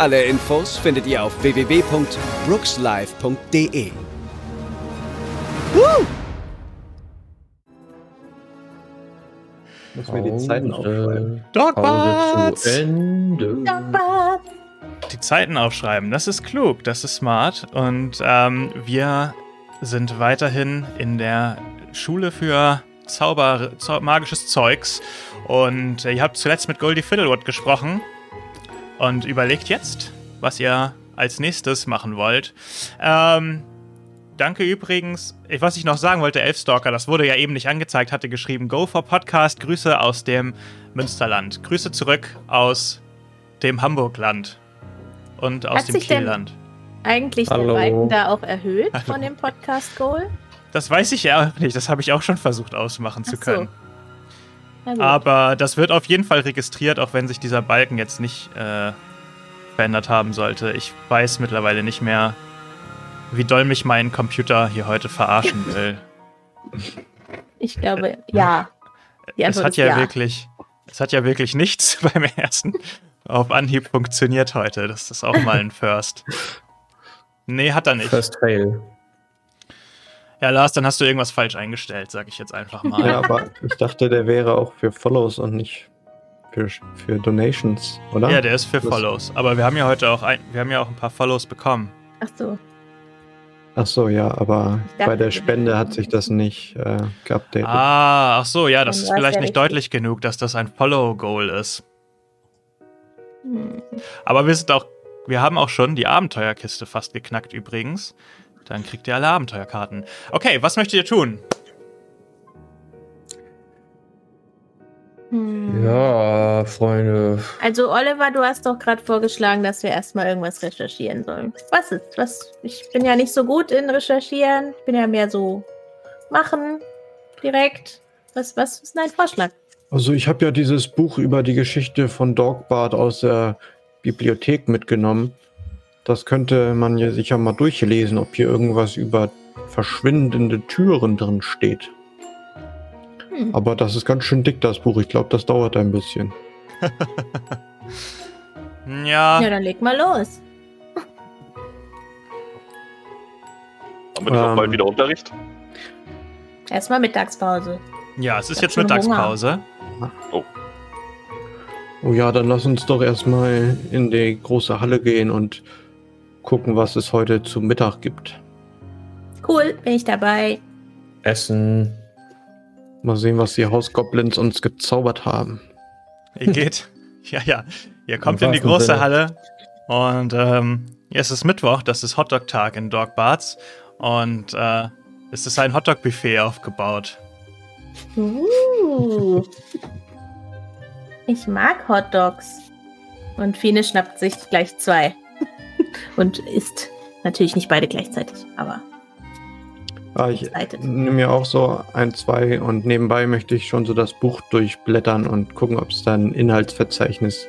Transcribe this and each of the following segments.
Alle Infos findet ihr auf www.brookslive.de. Woo! Muss mir die Zeiten aufschreiben. Dogbarts! Ende. Die Zeiten aufschreiben, das ist klug, das ist smart. Und ähm, wir sind weiterhin in der Schule für Zauber, Zau magisches Zeugs. Und äh, ihr habt zuletzt mit Goldie Fiddlewood gesprochen und überlegt jetzt, was ihr als nächstes machen wollt. Ähm, danke übrigens, was ich noch sagen wollte, Elfstalker, das wurde ja eben nicht angezeigt, hatte geschrieben, Go for Podcast, Grüße aus dem Münsterland. Grüße zurück aus dem Hamburgland und aus Hat dem sich denn- Kielland. Eigentlich Hallo. der Balken da auch erhöht von dem Podcast Goal? Das weiß ich ja nicht, das habe ich auch schon versucht ausmachen zu Ach so. können. Gut. Aber das wird auf jeden Fall registriert, auch wenn sich dieser Balken jetzt nicht äh, verändert haben sollte. Ich weiß mittlerweile nicht mehr, wie doll mich mein Computer hier heute verarschen will. ich glaube, ja. Es hat ja, ja. wirklich, es hat ja wirklich nichts beim ersten auf Anhieb funktioniert heute. Das ist auch mal ein First. Nee, hat er nicht. First Fail. Ja, Lars, dann hast du irgendwas falsch eingestellt, sag ich jetzt einfach mal. Ja, aber ich dachte, der wäre auch für Follows und nicht für, für Donations, oder? Ja, der ist für Das- Follows. Aber wir haben ja heute auch ein, wir haben ja auch ein paar Follows bekommen. Ach so. Ach so, ja, aber bei der Spende hat sich das nicht äh, geupdatet. Ah, ach so, ja, das ist vielleicht ja nicht richtig. deutlich genug, dass das ein Follow-Goal ist. Hm. Aber wir sind auch, wir haben auch schon die Abenteuerkiste fast geknackt übrigens. Dann kriegt ihr alle Abenteuerkarten. Okay, was möchtet ihr tun? Hm. Ja, Freunde. Also Oliver, du hast doch gerade vorgeschlagen, dass wir erstmal irgendwas recherchieren sollen. Was ist? Was? Ich bin ja nicht so gut in Recherchieren. Ich bin ja mehr so machen direkt. Was, was ist dein Vorschlag? Also ich habe ja dieses Buch über die Geschichte von Dogbart aus der Bibliothek mitgenommen. Das könnte man ja sicher mal durchlesen, ob hier irgendwas über verschwindende Türen drin steht. Hm. Aber das ist ganz schön dick, das Buch. Ich glaube, das dauert ein bisschen. Ja, Ja, dann leg mal los. Haben wir Ähm. bald wieder Unterricht? Erstmal Mittagspause. ja, es ist jetzt Mittagspause. Oh ja, dann lass uns doch erstmal in die große Halle gehen und gucken, was es heute zum Mittag gibt. Cool, bin ich dabei. Essen. Mal sehen, was die Hausgoblins uns gezaubert haben. Ihr geht, ja, ja, ihr kommt in die große Sinne. Halle und ähm, es ist Mittwoch, das ist Hotdog-Tag in Dogbarts und äh, es ist ein Hotdog-Buffet aufgebaut. Uh. Ich mag Hot Dogs. Und Fine schnappt sich gleich zwei. Und isst natürlich nicht beide gleichzeitig, aber Ah, ich nehme mir auch so ein, zwei und nebenbei möchte ich schon so das Buch durchblättern und gucken, ob es da ein Inhaltsverzeichnis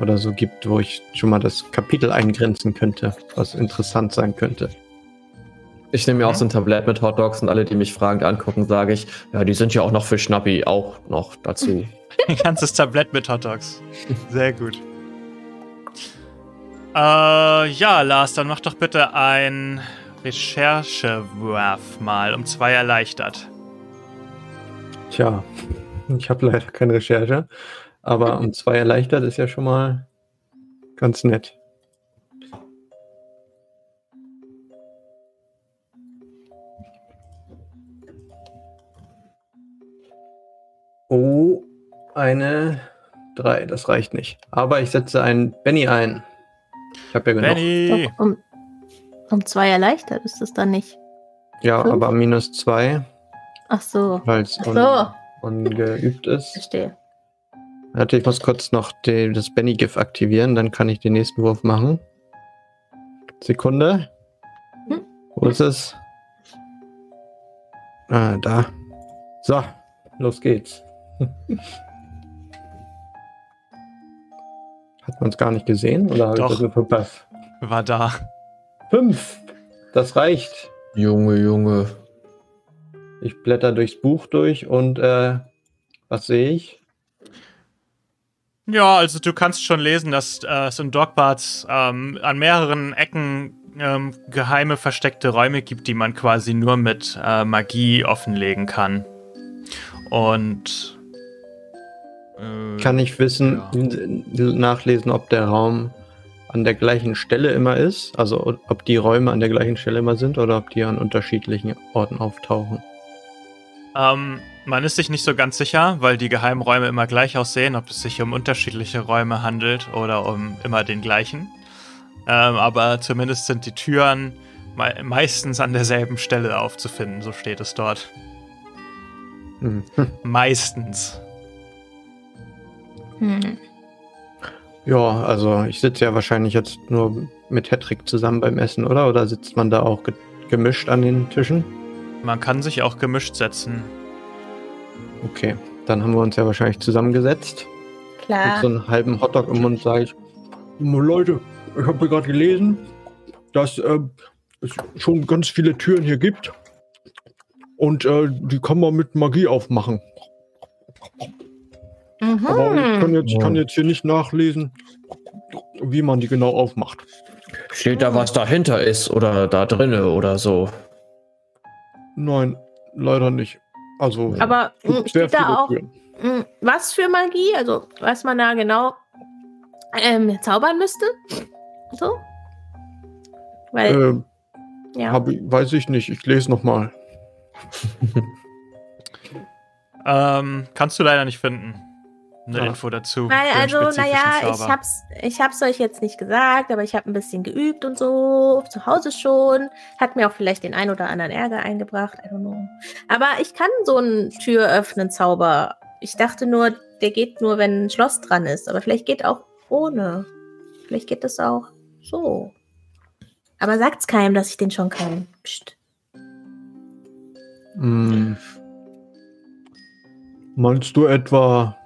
oder so gibt, wo ich schon mal das Kapitel eingrenzen könnte, was interessant sein könnte. Ich nehme mir auch so ein Tablett mit Hotdogs und alle, die mich fragend angucken, sage ich, ja, die sind ja auch noch für Schnappi, auch noch dazu. Ein ganzes Tablett mit Hotdogs. Sehr gut. Äh, ja, Lars, dann mach doch bitte ein Recherchewurf mal um zwei erleichtert. Tja, ich habe leider keine Recherche, aber um zwei erleichtert ist ja schon mal ganz nett. Oh, eine drei, das reicht nicht. Aber ich setze einen Benny ein. Ich habe ja genug. Benny! Doch, um, um zwei erleichtert ist es dann nicht. Ja, fünf. aber minus zwei, Ach so, weil es Ach so. un ungeübt ist. verstehe. Warte, ich muss kurz noch die, das Benny-GIF aktivieren, dann kann ich den nächsten Wurf machen. Sekunde. Hm? Wo ist es? Ah, da. So, los geht's. Hat man es gar nicht gesehen oder habe ich Doch. das nur verpasst? War da. Fünf. Das reicht. Junge, Junge. Ich blätter durchs Buch durch und äh, was sehe ich? Ja, also du kannst schon lesen, dass äh, es in Dogbarts ähm, an mehreren Ecken ähm, geheime versteckte Räume gibt, die man quasi nur mit äh, Magie offenlegen kann. Und äh, Kann ich wissen, ja. nachlesen, ob der Raum an der gleichen Stelle immer ist? Also ob die Räume an der gleichen Stelle immer sind oder ob die an unterschiedlichen Orten auftauchen? Ähm, man ist sich nicht so ganz sicher, weil die geheimen Räume immer gleich aussehen, ob es sich um unterschiedliche Räume handelt oder um immer den gleichen. Ähm, aber zumindest sind die Türen me meistens an derselben Stelle aufzufinden, so steht es dort. Hm. Meistens. Hm. Ja, also ich sitze ja wahrscheinlich jetzt nur mit Hedrick zusammen beim Essen, oder? Oder sitzt man da auch ge gemischt an den Tischen? Man kann sich auch gemischt setzen. Okay, dann haben wir uns ja wahrscheinlich zusammengesetzt. Mit Klar. so einem halben Hotdog im Mund sage ich, Leute, ich habe gerade gelesen, dass äh, es schon ganz viele Türen hier gibt. Und äh, die kann man mit Magie aufmachen. Aber ich kann, Mhm. jetzt, ich kann jetzt hier nicht nachlesen, wie man die genau aufmacht. Steht da, was dahinter ist oder da drinne oder so? Nein, leider nicht. Also Aber hm, steht da auch, Türen. hm, was für Magie? Also, was man da genau ähm, zaubern müsste? So? Weil, Äh, ja. hab weiß ich nicht, ich lese nochmal. Ähm, kannst du leider nicht finden. Eine Ah. Info dazu. Einen also, naja, ich hab's, ich hab's euch jetzt nicht gesagt, aber ich habe ein bisschen geübt und so, zu Hause schon. Hat mir auch vielleicht den ein oder anderen Ärger eingebracht, I don't know. Aber ich kann so einen Tür öffnen Zauber. Ich dachte nur, der geht nur, wenn ein Schloss dran ist, aber vielleicht geht auch ohne. Vielleicht geht das auch so. Aber sagt's keinem, dass ich den schon kann. Psst. Hm. Meinst du etwa.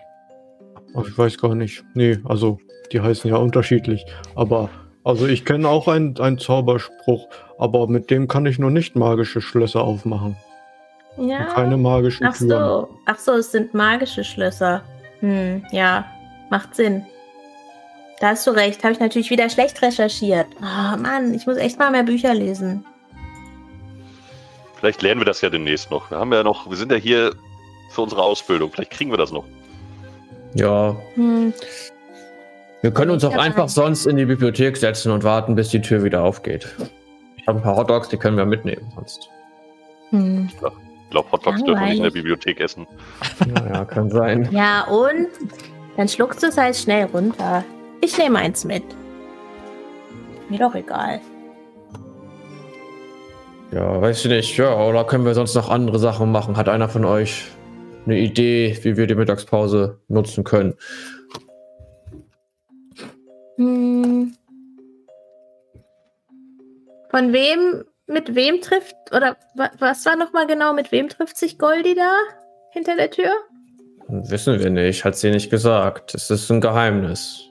Ach, ich weiß gar nicht. Nee, also die heißen ja unterschiedlich. Aber also ich kenne auch einen, einen Zauberspruch, aber mit dem kann ich nur nicht magische Schlösser aufmachen. Ja. Keine magischen Ach Türen. so. Ach so, es sind magische Schlösser. Hm, ja. Macht Sinn. Da hast du recht. Habe ich natürlich wieder schlecht recherchiert. Oh Mann, ich muss echt mal mehr Bücher lesen. Vielleicht lernen wir das ja demnächst noch. Wir haben ja noch, wir sind ja hier für unsere Ausbildung. Vielleicht kriegen wir das noch. Ja, Hm. wir können uns auch Ja, einfach nein. sonst in die Bibliothek setzen und warten, bis die Tür wieder aufgeht. Ich habe ein paar Hotdogs, die können wir mitnehmen sonst. Hm. Ich glaube, Hotdogs dürfen wir nicht in der. Bibliothek essen. Naja, kann sein. Ja, und? Dann schluckst du es halt schnell runter. Ich nehme eins mit. Mir doch egal. Ja, weiß ich nicht. Ja, oder können wir sonst noch andere Sachen machen? Hat einer von euch eine Idee, wie wir die Mittagspause nutzen können? Hm. Von wem, mit wem trifft, oder wa- was war nochmal genau, mit wem trifft sich Goldi da hinter der Tür? Wissen wir nicht, hat sie nicht gesagt. Es ist ein Geheimnis.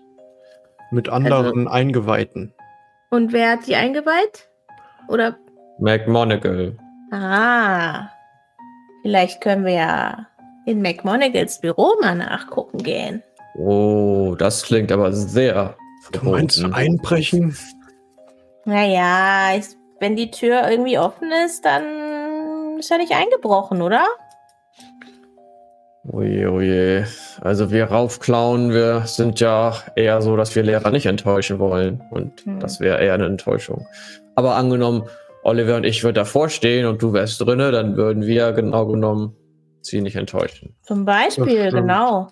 Mit anderen Eingeweihten. Und wer hat die eingeweiht? Oder, McMonagall. ah, vielleicht können wir ja in McMonagals Büro mal nachgucken gehen. Oh, das klingt aber sehr Du meinst einbrechen? Naja, ich, wenn die Tür irgendwie offen ist, dann ist er nicht eingebrochen, oder? Oje, oje. Also wir raufklauen, wir sind ja eher so, dass wir Lehrer nicht enttäuschen wollen. Und Hm. das wäre eher eine Enttäuschung. Aber angenommen, Oliver und ich würden davor stehen und du wärst drinne, dann würden wir genau genommen sie nicht enttäuschen. Zum Beispiel, genau.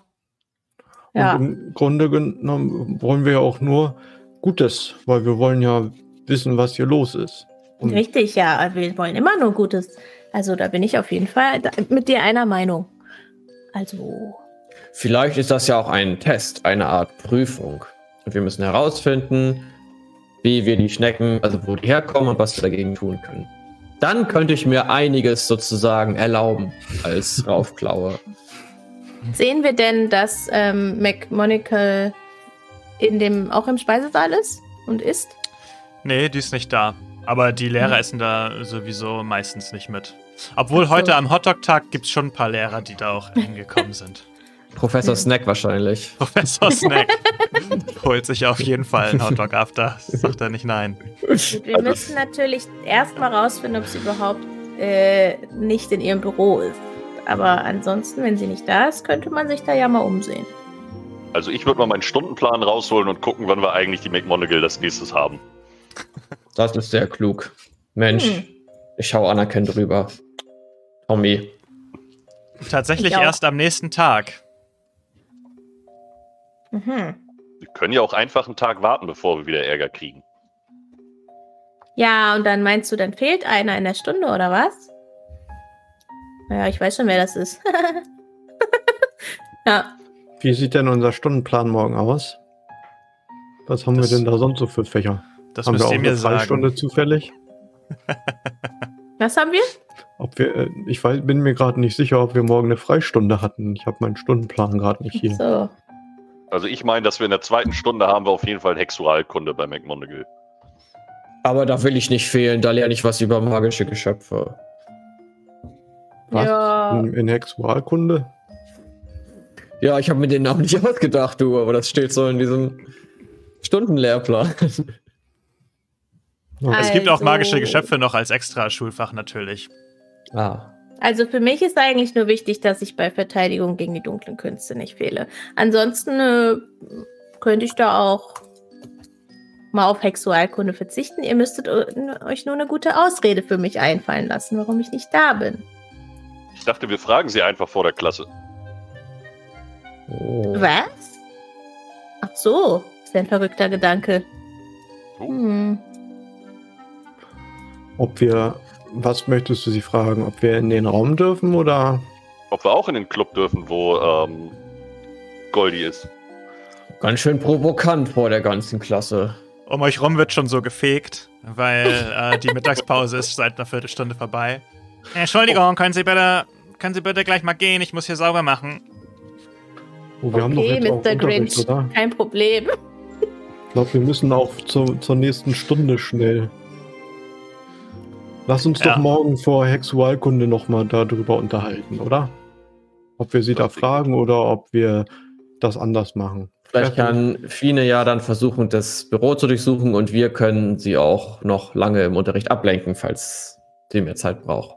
Ja. Und im Grunde genommen wollen wir ja auch nur Gutes, weil wir wollen ja wissen, was hier los ist. Und Richtig, ja. Wir wollen immer nur Gutes. Also da bin ich auf jeden Fall mit dir einer Meinung. Also, Vielleicht ist das ja auch ein Test, eine Art Prüfung. Und wir müssen herausfinden, wie wir die Schnecken, also wo die herkommen und was wir dagegen tun können. Dann könnte ich mir einiges sozusagen erlauben als Raufklaue. Sehen wir denn, dass ähm, McMonagle in dem, auch im Speisesaal ist und isst? Nee, die ist nicht da. Aber die Lehrer Hm. essen da sowieso meistens nicht mit. Obwohl so. heute am Hotdog-Tag gibt es schon ein paar Lehrer, die da auch hingekommen sind. Professor. Snack wahrscheinlich. Professor Snack holt sich auf jeden Fall einen Hotdog after. Sagt er nicht nein. Wir müssen natürlich erstmal rausfinden, ob sie überhaupt äh, nicht in ihrem Büro ist. Aber ansonsten, wenn sie nicht da ist, könnte man sich da ja mal umsehen. Also ich würde mal meinen Stundenplan rausholen und gucken, wann wir eigentlich die McMonagall das nächstes haben. Das ist sehr klug. Mensch, Hm. ich schaue anerkennt drüber. Tommy. Tatsächlich erst am nächsten Tag. Mhm. Wir können ja auch einfach einen Tag warten, bevor wir wieder Ärger kriegen. Ja, und dann meinst du, dann fehlt einer in der Stunde oder was? Naja, ich weiß schon, wer das ist. ja, Wie sieht denn unser Stundenplan morgen aus? Was haben Das- wir denn da sonst so für Fächer? Das haben wir auch ihr mir eine sagen. Freistunde zufällig? was haben wir? Ob wir, äh, ich weiß, bin mir gerade nicht sicher, ob wir morgen eine Freistunde hatten. Ich habe meinen Stundenplan gerade nicht hier. So. Also ich meine, dass wir in der zweiten Stunde haben wir auf jeden Fall Hexualkunde bei McMonagall. Aber da will ich nicht fehlen, da lerne ich was über magische Geschöpfe. Was? Ja. In, in Hexualkunde? Ja, ich habe mir den Namen nicht ausgedacht, du, aber das steht so in diesem Stundenlehrplan. Es gibt auch Also- magische Geschöpfe noch als extra Schulfach natürlich. ah. Also für mich ist eigentlich nur wichtig, dass ich bei Verteidigung gegen die dunklen Künste nicht fehle. Ansonsten äh, könnte ich da auch mal auf Hexualkunde verzichten. Ihr müsstet äh, euch nur eine gute Ausrede für mich einfallen lassen, warum ich nicht da bin. Ich dachte, wir fragen sie einfach vor der Klasse. Oh. Was? Ach so, ist ja ein verrückter Gedanke. Oh. Hm. Ob wir, was möchtest du sie fragen? Ob wir in den Raum dürfen oder? Ob wir auch in den Club dürfen, wo ähm, Goldie ist. Ganz schön provokant vor der ganzen Klasse. Um euch rum wird schon so gefegt, weil äh, die Mittagspause ist seit einer Viertelstunde vorbei. Entschuldigung, können Sie bitte, können Sie bitte gleich mal gehen? Ich muss hier sauber machen. Oh, wir haben doch Okay, jetzt Mr. Grinch, oder? kein Problem. Ich glaube, wir müssen auch zur, zur nächsten Stunde schnell. Lass uns Ja. doch morgen vor Hexualkunde nochmal darüber unterhalten, oder? Ob wir sie da fragen oder ob wir das anders machen. Vielleicht kann Fine ja dann versuchen, das Büro zu durchsuchen und wir können sie auch noch lange im Unterricht ablenken, falls sie mehr Zeit braucht.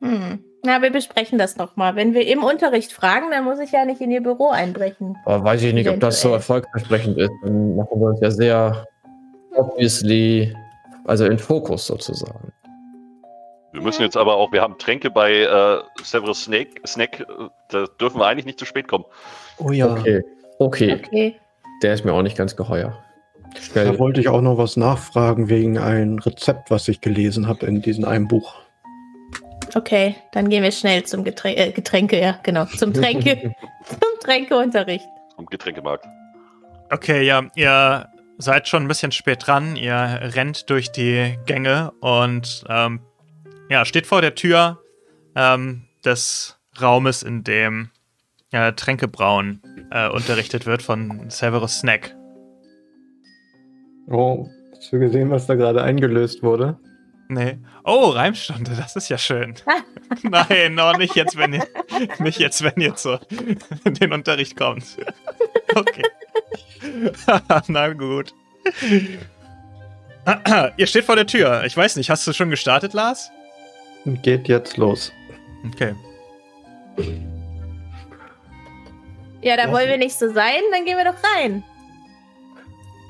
Hm. Na, wir besprechen das nochmal. Wenn wir im Unterricht fragen, dann muss ich ja nicht in ihr Büro einbrechen. Aber weiß ich nicht, ob das so erfolgversprechend ist. Dann machen wir uns ja sehr obviously, also in Fokus sozusagen. Wir müssen jetzt aber auch, wir haben Tränke bei äh, Severus Snake, Snack, äh, da dürfen wir eigentlich nicht zu spät kommen. Oh ja. Okay. Okay, Okay. der ist mir auch nicht ganz geheuer. Da Schnell. wollte ich auch noch was nachfragen wegen ein Rezept, was ich gelesen habe in diesem einen Buch. Okay, dann gehen wir schnell zum Getränke, äh, Getränke, ja, genau, zum Tränke, zum Tränkeunterricht. Am Getränkemarkt. Okay, ja, ihr seid schon ein bisschen spät dran. Ihr rennt durch die Gänge und ähm, ja, steht vor der Tür ähm, des Raumes, in dem äh, Tränkebrauen äh, unterrichtet wird von Severus Snack. Oh, hast du gesehen, was da gerade eingelöst wurde? Nee. Oh, Reimstunde, das ist ja schön. Nein, noch nicht jetzt, wenn ihr nicht jetzt, wenn ihr zu in den Unterricht kommt. Okay. Na gut. ihr steht vor der Tür. Ich weiß nicht, hast du schon gestartet, Lars? Geht jetzt los. Okay. Ja, da wollen wir nicht so sein, dann gehen wir doch rein.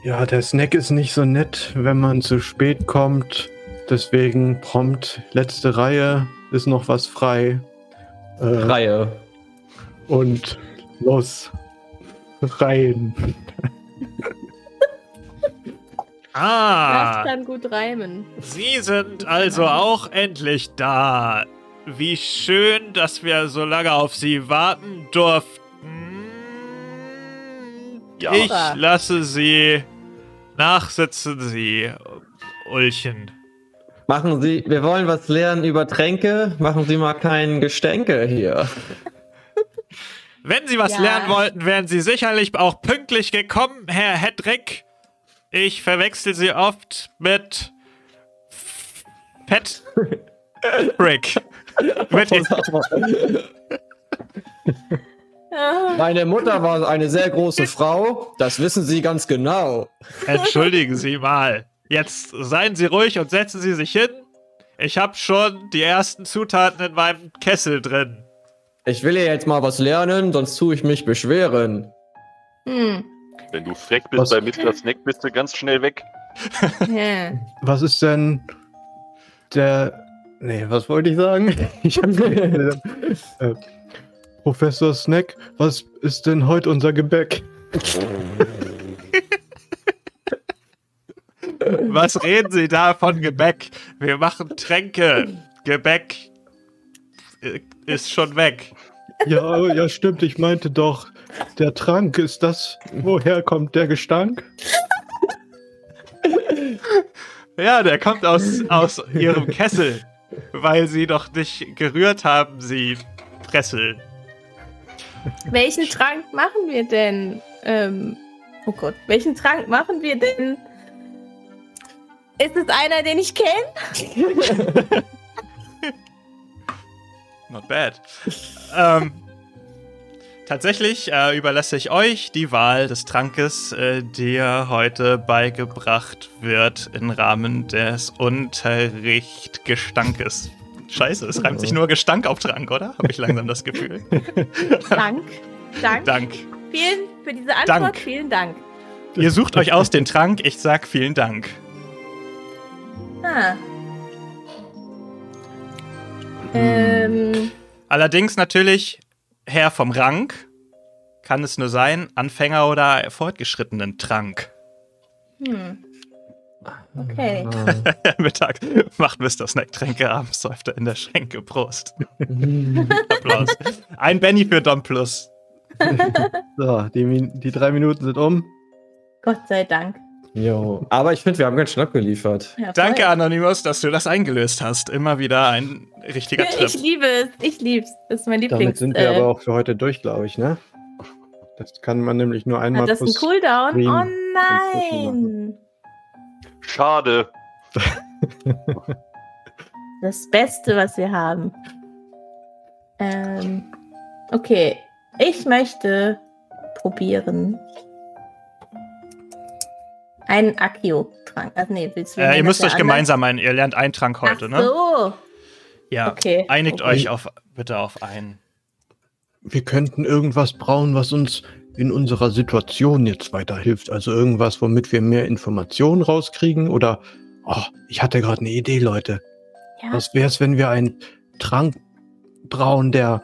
Ja, der Snack ist nicht so nett, wenn man zu spät kommt. Deswegen prompt letzte Reihe ist noch was frei. Äh, Reihe. und los. Rein. Ah, Das kann gut reimen. Sie sind also auch endlich da. Wie schön, dass wir so lange auf Sie warten durften. Ja, Ich lasse Sie nachsitzen, Sie, Ulchen. Machen Sie, wir wollen was lernen über Tränke. Machen Sie mal kein Gestänke hier. Wenn Sie was Ja. lernen wollten, wären Sie sicherlich auch pünktlich gekommen, Herr Hedrick. Ich verwechsel Sie oft mit Pet Rick. mit Ah, Meine Mutter war eine sehr große Frau. Das wissen Sie ganz genau. Entschuldigen Sie mal. Jetzt seien Sie ruhig und setzen Sie sich hin. Ich habe schon die ersten Zutaten in meinem Kessel drin. Ich will ja jetzt mal was lernen, sonst tue ich mich beschweren. hm. wenn du frech bist Was- bei Mr. Snack, bist du ganz schnell weg. Was ist denn der. Nee, was wollte ich sagen? Ich vergessen. äh, Professor Snack, was ist denn heute unser Gebäck? Was reden Sie da von Gebäck? Wir machen Tränke. Gebäck äh, ist schon weg. Ja, ja, stimmt, ich meinte doch, der Trank ist das. Woher kommt der Gestank? Ja, der kommt aus, aus Ihrem Kessel, weil Sie doch nicht gerührt haben, Sie Pressel. Welchen Trank machen wir denn? Ähm, oh Gott, welchen Trank machen wir denn? Ist es einer, den ich kenne? Not bad. ähm, tatsächlich äh, überlasse ich euch die Wahl des Trankes, äh, der heute beigebracht wird im Rahmen des Unterrichtgestankes. Scheiße, es reimt sich nur Gestank auf Trank, oder? Habe ich langsam das Gefühl. Dank. Dank. Dank. Vielen für diese Antwort. Dank. Vielen Dank. Ihr sucht euch aus den Trank, ich sag vielen Dank. Ah. Ähm, Allerdings natürlich, Herr vom Rang, kann es nur sein, Anfänger oder fortgeschrittenen Trank. hm. Okay. Mittag macht Mr. Snack Tränke, abends säuft er in der Schenke. Prost. Applaus. Ein Benny für Dom Plus. So, die, die drei Minuten sind um. Gott sei Dank. Jo. Aber ich finde, wir haben ganz schön abgeliefert. Ja. Danke, Anonymous, dass du das eingelöst hast. Immer wieder ein richtiger Ich Trip. liebe es. Ich liebe es. Das ist mein Lieblings. Damit sind wir äh, aber auch für heute durch, glaube ich, ne? Das kann man nämlich nur einmal Hat das einen plus- Cooldown? Oh nein. Schade. Das Beste, was wir haben. Ähm, okay. Ich möchte probieren. Einen Akio-Trank. Also, nee, willst du Äh, ihr müsst euch gemeinsam ein, ihr lernt einen Trank heute, Ach ne? so. Ja. Okay. Einigt Okay. euch auf, bitte auf einen. Wir könnten irgendwas brauen, was uns in unserer Situation jetzt weiterhilft. Also irgendwas, womit wir mehr Informationen rauskriegen. Oder, oh, ich hatte gerade eine Idee, Leute. Ja. Was wäre es, wenn wir einen Trank brauen, der,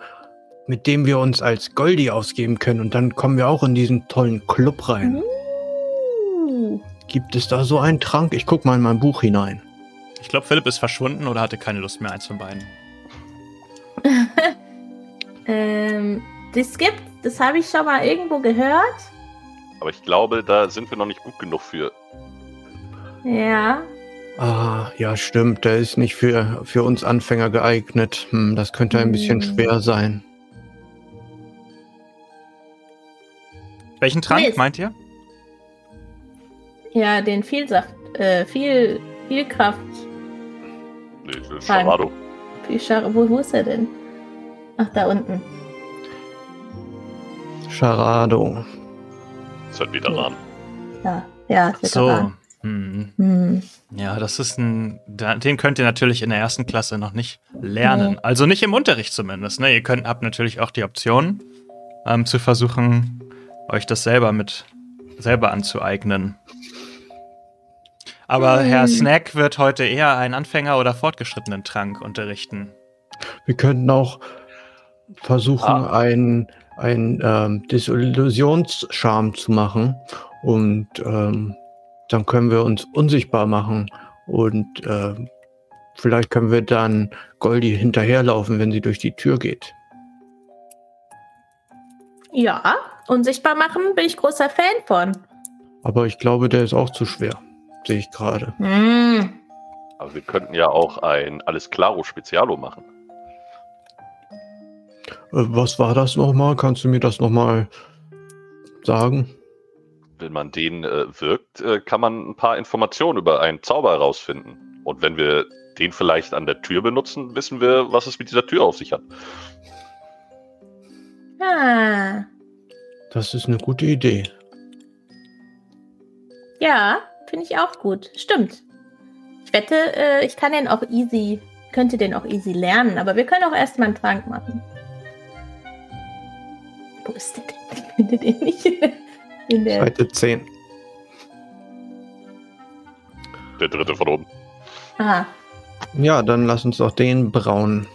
mit dem wir uns als Goldie ausgeben können? Und dann kommen wir auch in diesen tollen Club rein. Uh. Gibt es da so einen Trank? Ich guck mal in mein Buch hinein. Ich glaube, Philipp ist verschwunden oder hatte keine Lust mehr, eins von beiden. Ähm, das gibt, das habe ich schon mal irgendwo gehört. Aber ich glaube, da sind wir noch nicht gut genug für. Ja. Ah, ja, stimmt. Der ist nicht für, für uns Anfänger geeignet. Hm, das könnte ein bisschen Hm. schwer sein. Welchen Trank Mist. meint ihr? Ja, den Vielsaft, äh, viel, viel Kraft. Nee, das ist Charado. Schar wo, wo ist er denn? Ach, da unten. Charado. Ist halt Veteran. Ja, ja, ist So. Veteran. Hm. Hm. Ja, das ist ein. Den könnt ihr natürlich in der ersten Klasse noch nicht lernen. Also nicht im Unterricht zumindest. Ne? Ihr könnt, habt natürlich auch die Option, ähm, zu versuchen, euch das selber mit selber anzueignen. Aber Hm. Herr Snack wird heute eher einen Anfänger oder fortgeschrittenen Trank unterrichten. Wir könnten auch versuchen, Ah. einen, einen ähm, Desillusionscharm zu machen. Und ähm, dann können wir uns unsichtbar machen. Und ähm, vielleicht können wir dann Goldie hinterherlaufen, wenn sie durch die Tür geht. Ja, unsichtbar machen bin ich großer Fan von. Aber ich glaube, der ist auch zu schwer. Sehe ich gerade. Mm. Aber wir könnten ja auch ein Alles Claro Spezialo machen. Äh, was war das nochmal? Kannst du mir das nochmal sagen? Wenn man den äh, wirkt, äh, kann man ein paar Informationen über einen Zauber herausfinden. Und wenn wir den vielleicht an der Tür benutzen, wissen wir, was es mit dieser Tür auf sich hat. Ah. Das ist eine gute Idee. Ja, finde ich auch gut. Stimmt. Ich wette, äh, ich kann den auch easy, könnte den auch easy lernen, aber wir können auch erstmal einen Trank machen. Wo ist der denn? Ich finde den nicht. In der Seite 10. Der dritte von oben. Aha. Ja, dann lass uns doch den brauen.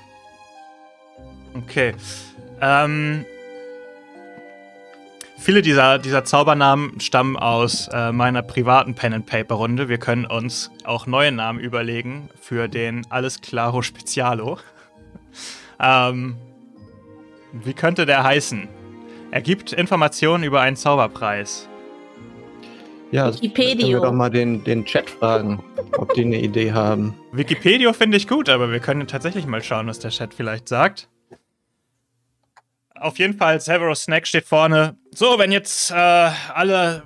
Okay. Ähm, viele dieser, dieser Zaubernamen stammen aus äh, meiner privaten Pen-and-Paper-Runde. Wir können uns auch neue Namen überlegen für den Alles Claro Spezialo. ähm, wie könnte der heißen? Er gibt Informationen über einen Zauberpreis. Ja, Wikipedia. können wir doch mal den, den Chat fragen, ob die eine Idee haben. Wikipedia finde ich gut, aber wir können tatsächlich mal schauen, was der Chat vielleicht sagt. Auf jeden Fall, Severus Snack steht vorne. So, wenn jetzt äh, alle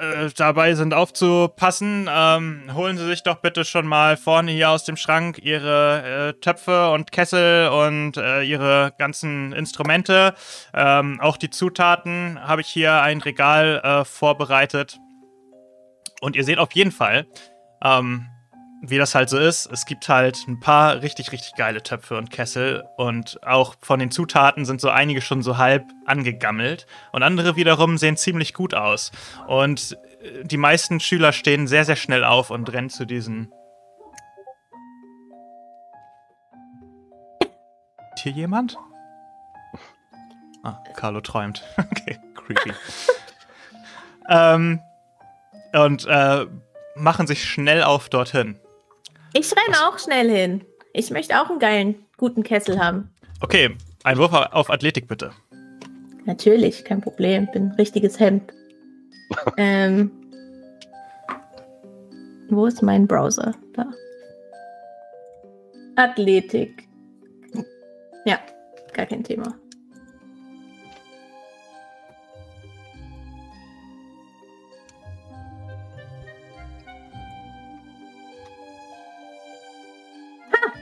äh, dabei sind aufzupassen, ähm, holen Sie sich doch bitte schon mal vorne hier aus dem Schrank Ihre äh, Töpfe und Kessel und äh, Ihre ganzen Instrumente. Ähm, auch die Zutaten habe ich hier ein Regal äh, vorbereitet. Und ihr seht auf jeden Fall, ähm, wie das halt so ist, es gibt halt ein paar richtig, richtig geile Töpfe und Kessel und auch von den Zutaten sind so einige schon so halb angegammelt und andere wiederum sehen ziemlich gut aus. Und äh, die meisten Schüler stehen sehr, sehr schnell auf und rennen zu diesen. Hier jemand? Ah, Carlo träumt. okay, creepy. ähm, und äh, machen sich schnell auf dorthin. Ich renne auch schnell hin. Ich möchte auch einen geilen, guten Kessel haben. Okay, ein Wurf auf Athletik bitte. Natürlich, kein Problem. Bin ein richtiges Hemd. ähm, wo ist mein Browser? Da. Athletik. Ja, gar kein Thema.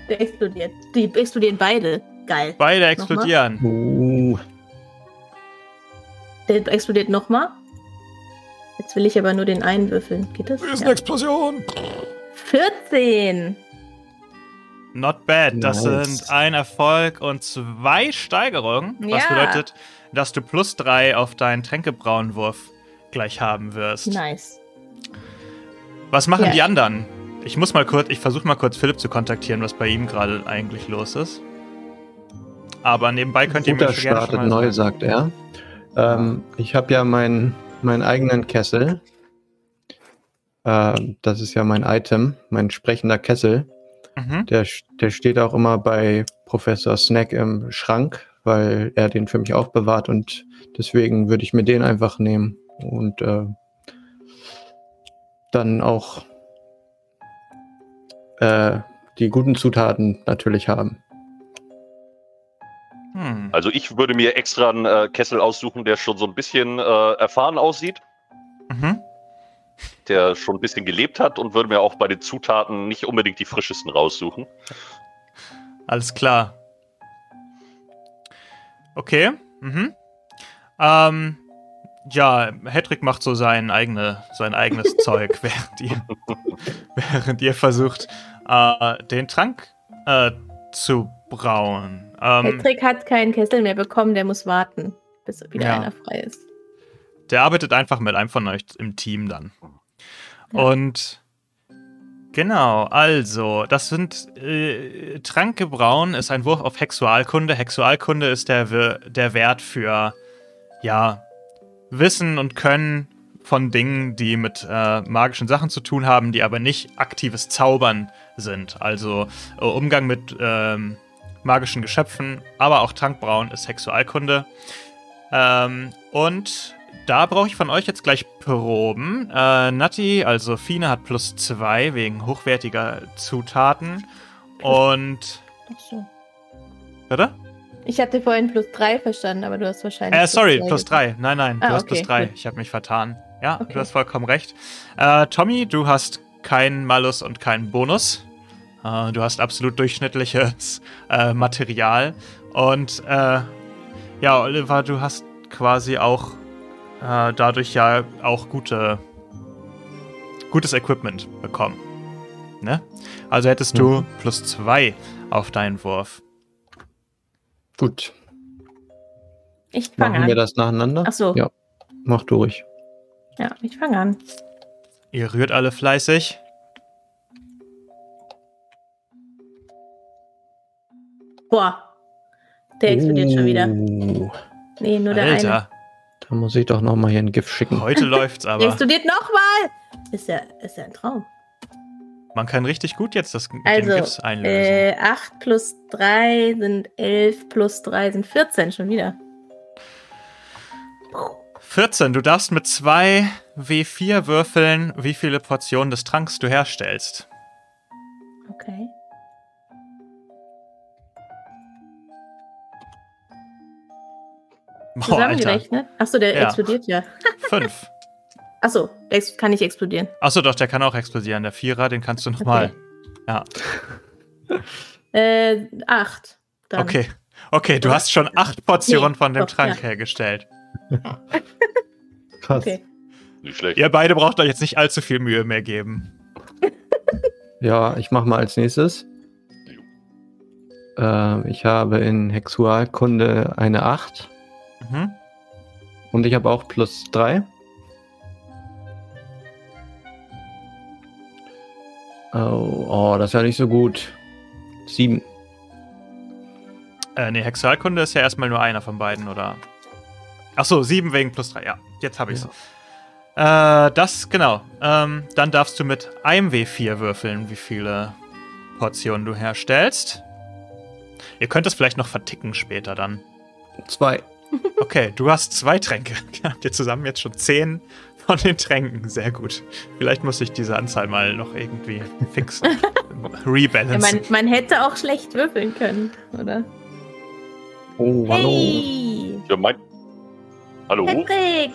Der explodiert. Die explodieren beide. Geil. Beide explodieren. Uh, Der explodiert nochmal. Jetzt will ich aber nur den einen würfeln. Geht das? Ja. Explosion. 14. Not bad. Das Nice. sind ein Erfolg und zwei Steigerungen. Was Ja. bedeutet, dass du plus drei auf deinen Tränkebrauenwurf gleich haben wirst. Nice. Was machen Ja. die anderen? Ich muss mal kurz, ich versuche mal kurz Philipp zu kontaktieren, was bei ihm gerade eigentlich los ist. Aber nebenbei könnt ihr mir schon startet mal neu, sagt er. Ähm, ich habe ja meinen eigenen Kessel. Ähm, das ist ja mein Item, mein sprechender Kessel. Mhm. Der, der steht auch immer bei Professor Snack im Schrank, weil er den für mich aufbewahrt und deswegen würde ich mir den einfach nehmen und äh, dann auch äh, die guten Zutaten natürlich haben. Hm. Also ich würde mir extra einen äh, Kessel aussuchen, der schon so ein bisschen äh, erfahren aussieht, Mhm. der schon ein bisschen gelebt hat und würde mir auch bei den Zutaten nicht unbedingt die frischesten raussuchen. Alles klar. Okay. Mhm. Ähm, ja, Hedrick macht so sein, eigene, sein eigenes Zeug, während ihr, während ihr versucht, äh, den Trank äh, zu brauen. Ähm, Patrick hat keinen Kessel mehr bekommen, der muss warten, bis wieder Ja. einer frei ist. der arbeitet einfach mit einem von euch im Team dann. Ja. Und genau, also, das sind äh, Tranke brauen ist ein Wurf auf Hexualkunde. Hexualkunde ist der, der Wert für, ja, Wissen und Können von Dingen, die mit äh, magischen Sachen zu tun haben, die aber nicht aktives Zaubern sind. Also äh, Umgang mit ähm, magischen Geschöpfen, aber auch Trankbrauen ist Sexualkunde. Ähm, und da brauche ich von euch jetzt gleich Proben. Äh, Nati, also Fine, hat plus zwei wegen hochwertiger Zutaten. Und. Ach so. Bitte? Ich hatte vorhin plus drei verstanden, aber du hast wahrscheinlich. Äh, sorry, plus gesagt. drei. Nein, nein, du Ah, hast okay, plus drei. gut. Ich habe mich vertan. Ja, Okay. du hast vollkommen recht. Äh, Tommy, du hast keinen Malus und keinen Bonus. Äh, du hast absolut durchschnittliches äh, Material. Und äh, ja, Oliver, du hast quasi auch äh, dadurch ja auch gute, gutes Equipment bekommen. Ne? Also hättest du Mhm. plus zwei auf deinen Wurf. Gut. Ich fange Machen wir an. das nacheinander? Ach so. Ja. Mach durch. Ja, ich fange an. Ihr rührt alle fleißig. Boah. Der explodiert schon wieder. Uh, Nee, nur der eine. Alter, Da muss ich doch noch mal hier ein GIF schicken. heute läuft's Der aber. explodiert nochmal. Ist ja, ist ja ein Traum. Man kann richtig gut jetzt das Also, GIFs einlösen. Äh, 8 plus 3 sind 11 plus 3 sind 14 schon wieder. 14. Du darfst mit zwei W4 würfeln, wie viele Portionen des Tranks du herstellst. Okay. Boah. Zusammengerechnet. Achso, der Ja. explodiert ja. Fünf. Achso, der kann nicht explodieren. Achso, doch, der kann auch explodieren. Der Vierer, den kannst du nochmal. Ja, Äh, 8. Dann. okay. Okay, du hast schon acht Portionen Nee, von dem doch, Trank ja. hergestellt. Krass. Okay. Nicht schlecht. Ihr beide braucht euch jetzt nicht allzu viel Mühe mehr geben. Ja, ich mach mal als nächstes. Äh, ich habe in Hexualkunde eine 8 Mhm. und ich habe auch plus 3. Oh, oh, das ist ja nicht so gut. 7. Äh, nee, Hexualkunde ist ja erstmal nur einer von beiden, oder? Achso, sieben wegen plus drei. Ja, jetzt habe ich's. Äh, das, genau. Ähm, dann darfst du mit einem W4 würfeln, wie viele Portionen du herstellst. Ihr könnt es vielleicht noch verticken später dann. 2. Okay, du hast zwei Tränke. Habt ihr zusammen jetzt schon zehn von den Tränken? Sehr gut. Vielleicht muss ich diese Anzahl mal noch irgendwie fixen. Ja, Rebalancen. man, man hätte auch schlecht würfeln können, oder? Oh, hallo. Hey! Ja, mein. Hallo? Patrick!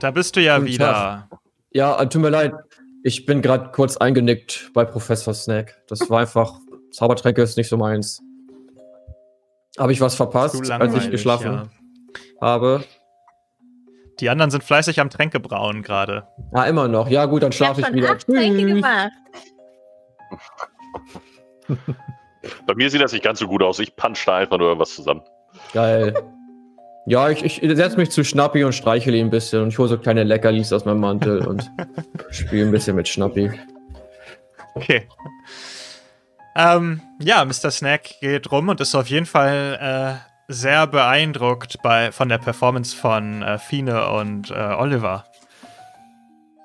Da bist du ja Guten wieder. Ja, äh, tut mir leid. Ich bin gerade kurz eingenickt bei Professor Snack. Das war einfach. Zaubertränke ist nicht so meins. Habe ich was verpasst, als ich geschlafen ja. habe? Die anderen sind fleißig am Tränke brauen gerade. Ah, immer noch. Ja, gut, dann Ich schlafe ich schon wieder. acht Tränke Tschüss. gemacht. Bei mir sieht das nicht ganz so gut aus. Ich punch da einfach nur irgendwas zusammen. Geil. Ja, ich, ich setze mich zu Schnappi und streichel ihn ein bisschen und ich hole so kleine Leckerlis aus meinem Mantel und spiele ein bisschen mit Schnappi. Okay. Ähm, ja, Mr. Snack geht rum und ist auf jeden Fall äh, sehr beeindruckt bei, von der Performance von äh, Fine und äh, Oliver.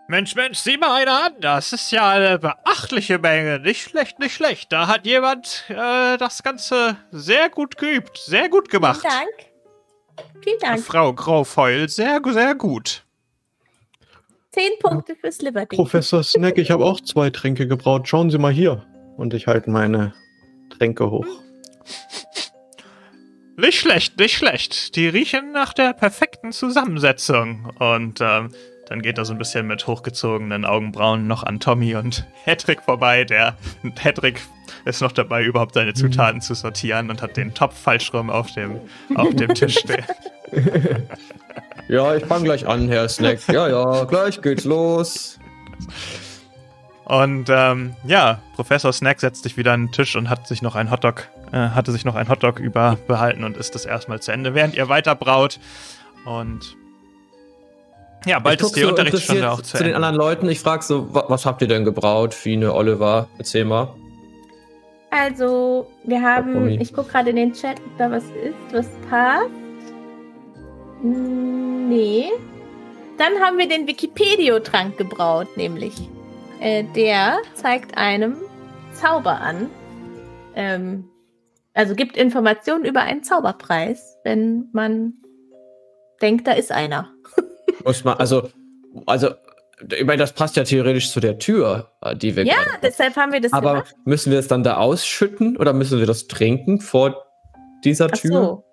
Mensch, Mensch, sieh mal einer an. Das ist ja eine beachtliche Menge. Nicht schlecht, nicht schlecht. Da hat jemand äh, das Ganze sehr gut geübt. Sehr gut gemacht. Vielen Dank. Vielen Dank. Frau Graufeul, sehr, sehr gut. Zehn Punkte fürs Liberty. Professor Snack, ich habe auch zwei Tränke gebraut. Schauen Sie mal hier. Und ich halte meine Tränke hoch. Nicht schlecht, nicht schlecht. Die riechen nach der perfekten Zusammensetzung. Und ähm, dann geht er so ein bisschen mit hochgezogenen Augenbrauen noch an Tommy und Hedrick vorbei. Der Hedrick ist noch dabei, überhaupt seine Zutaten zu sortieren und hat den Topf falsch rum auf dem, auf dem Tisch stehen. Ja, ich fange gleich an, Herr Snack. Ja, ja, gleich geht's los. Und ähm, ja, Professor Snack setzt sich wieder an den Tisch und hat sich noch ein Hotdog, hatte sich noch ein Hotdog überbehalten und ist das erstmal zu Ende, während ihr weiter braut. Und ja, bald ist die so Unterrichtsstunde auch zu, zu den Ende. anderen Leuten. Ich frage so, wa- was habt ihr denn gebraut? Fine, Oliver, erzähl mal. Also, wir haben, ich gucke gerade in den Chat, ob da was ist, was passt. Mm, Nee. Dann haben wir den Wikipedio-Trank gebraut, nämlich. Äh, der zeigt einem Zauber an. Ähm, also gibt Informationen über einen Zauberpreis, wenn man denke, da ist einer. Muss man, also, also, ich meine, das passt ja theoretisch zu der Tür, die wir Ja, deshalb haben wir das Aber gemacht. müssen wir es dann da ausschütten oder müssen wir das trinken vor dieser Ach Tür? so.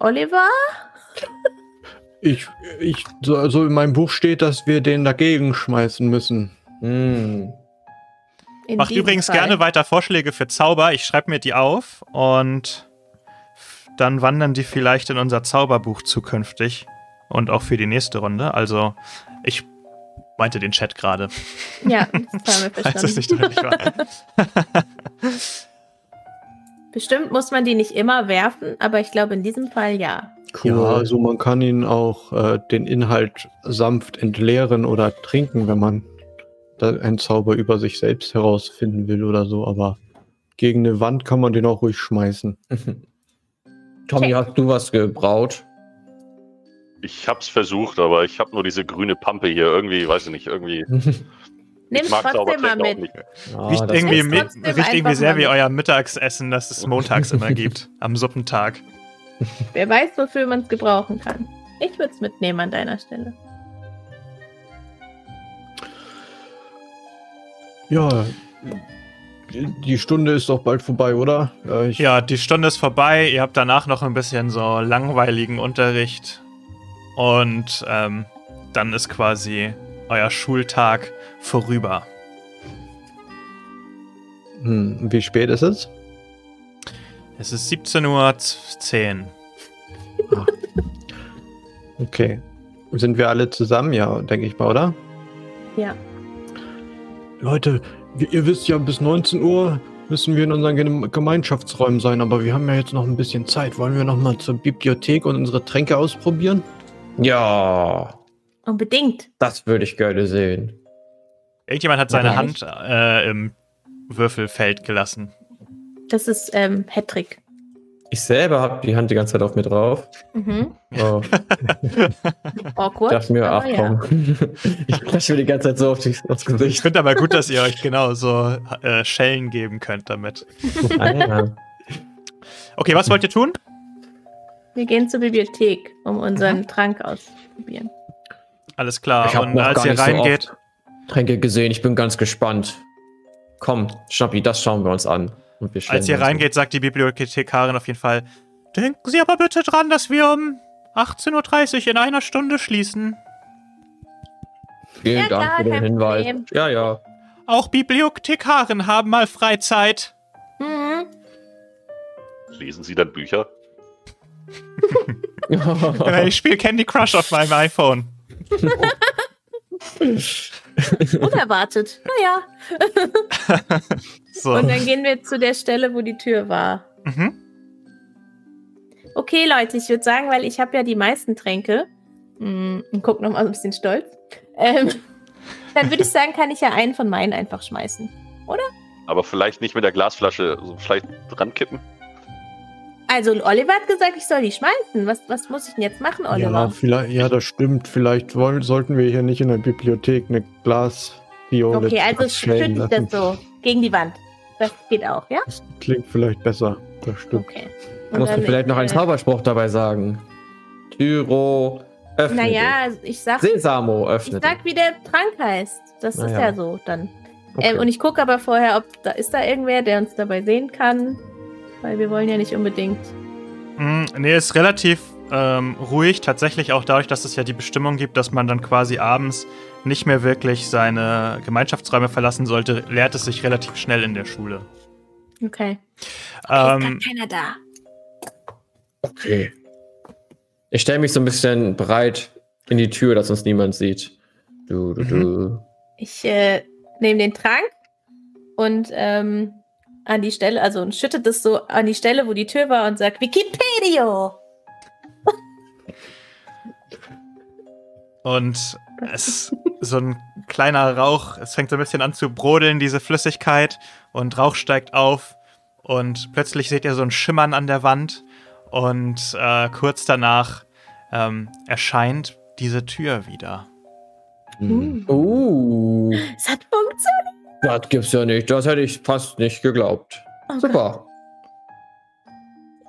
Oliver? Ich, ich, so also in meinem Buch steht, dass wir den dagegen schmeißen müssen. Hm. In Macht übrigens Fall. gerne weiter Vorschläge für Zauber. Ich schreibe mir die auf und dann wandern die vielleicht in unser Zauberbuch zukünftig und auch für die nächste Runde. Also, ich meinte den Chat gerade, Ja, das haben wir falls es nicht verstanden. deutlich war. Bestimmt muss man die nicht immer werfen, aber ich glaube in diesem Fall ja. Ja, also man kann ihn auch äh, den Inhalt sanft entleeren oder trinken, wenn man einen Zauber über sich selbst herausfinden will oder so, aber gegen eine Wand kann man den auch ruhig schmeißen. Tommy, hast du was gebraut? Ich hab's versucht, aber ich habe nur diese grüne Pampe hier. Irgendwie, weiß ich nicht, irgendwie. Nimm's ich mag trotzdem mal mit. nicht. Ah, Riecht irgendwie, riecht irgendwie sehr wie mit. euer Mittagessen, das es montags immer gibt, am Suppentag. Wer weiß, wofür man es gebrauchen kann. Ich würde es mitnehmen an deiner Stelle. Ja, die- Stunde ist doch bald vorbei, oder? Ja, ich, Ja, die Stunde ist vorbei. Ihr habt danach noch ein bisschen so langweiligen Unterricht. Und ähm, dann ist quasi euer Schultag vorüber. Hm, wie spät ist es? Es ist 17.10 Uhr. Okay. Sind wir alle zusammen? Ja, denke ich mal, oder? Ja. Leute, ihr wisst ja, bis 19 Uhr müssen wir in unseren Gem- Gemeinschaftsräumen sein, aber wir haben ja jetzt noch ein bisschen Zeit. Wollen wir noch mal zur Bibliothek und unsere Tränke ausprobieren? Ja, Unbedingt. das würde ich gerne sehen. Irgendjemand hat seine Hand äh, im Würfelfeld gelassen. Das ist ähm, Hattrick. Ich selber habe die Hand die ganze Zeit auf mir drauf. Mhm. Oh, Awkward. dachte mir, ach ja. komm. ich klatsche mir die ganze Zeit so auf die, aufs Ich Gesicht. finde aber gut, dass ihr euch genau so äh, Schellen geben könnt damit. Ah, ja. Okay, was wollt ihr tun? Wir gehen zur Bibliothek, um unseren Mhm. Trank auszuprobieren. Alles klar. Ich Und noch als gar ihr nicht so reingeht, oft Tränke gesehen. Ich bin ganz gespannt. Komm, Schnappi, das schauen wir uns an. Und wir als ihr reingeht, sagt die Bibliothekarin auf jeden Fall: Denken Sie aber bitte dran, dass wir um 18.30 Uhr in einer Stunde schließen. Vielen Ja, Dank klar, für den Hinweis. Problem. Ja, ja. Auch Bibliothekaren haben mal Freizeit. Mhm. Lesen Sie dann Bücher? Ich spiele Candy Crush auf meinem iPhone. Unerwartet. Naja. So. Und dann gehen wir zu der Stelle, wo die Tür war. Mhm. Okay, Leute, ich würde sagen, weil ich habe ja die meisten Tränke. Und guck noch mal ein bisschen stolz. Ähm, dann würde ich sagen, kann ich ja einen von meinen einfach schmeißen. Aber vielleicht nicht mit der Glasflasche, so vielleicht rankippen? Also, Oliver hat gesagt, ich soll die schmeißen. Was, was muss ich denn jetzt machen, Ja, Oliver? vielleicht, ja, das stimmt. Vielleicht wollen, sollten wir hier nicht in der Bibliothek eine Glasviole okay, also schütte ich das so gegen die Wand. Das geht auch, ja? Das klingt vielleicht besser. Das stimmt. Okay. Musst du dann- vielleicht noch einen äh, Zauberspruch dabei sagen. Tyro, öffne Naja, also ich sag. Sesamo, ich öffne dich. sag, wie der Trank heißt. Das ist Naja. ja so dann. Okay. Ähm, und ich gucke aber vorher, ob da ist da irgendwer, der uns dabei sehen kann. Weil wir wollen ja nicht unbedingt. Mm, Nee, ist relativ ähm, ruhig. Tatsächlich auch dadurch, dass es ja die Bestimmung gibt, dass man dann quasi abends nicht mehr wirklich seine Gemeinschaftsräume verlassen sollte, lehrt es sich relativ schnell in der Schule. Okay. Ähm, ist keiner da. okay. Ich stelle mich so ein bisschen breit in die Tür, dass uns niemand sieht. Du, du, du. Ich äh, nehme den Trank und ähm, an die Stelle, also und schütte das so an die Stelle, wo die Tür war und sag Wikipedia. Und es so ein kleiner Rauch, es fängt so ein bisschen an zu brodeln, diese Flüssigkeit, und Rauch steigt auf. Und plötzlich seht ihr so ein Schimmern an der Wand. Und äh, kurz danach ähm, erscheint diese Tür wieder. Hm. Uh, Es hat funktioniert. das gibt's ja nicht. Das hätte ich fast nicht geglaubt. Oh Super.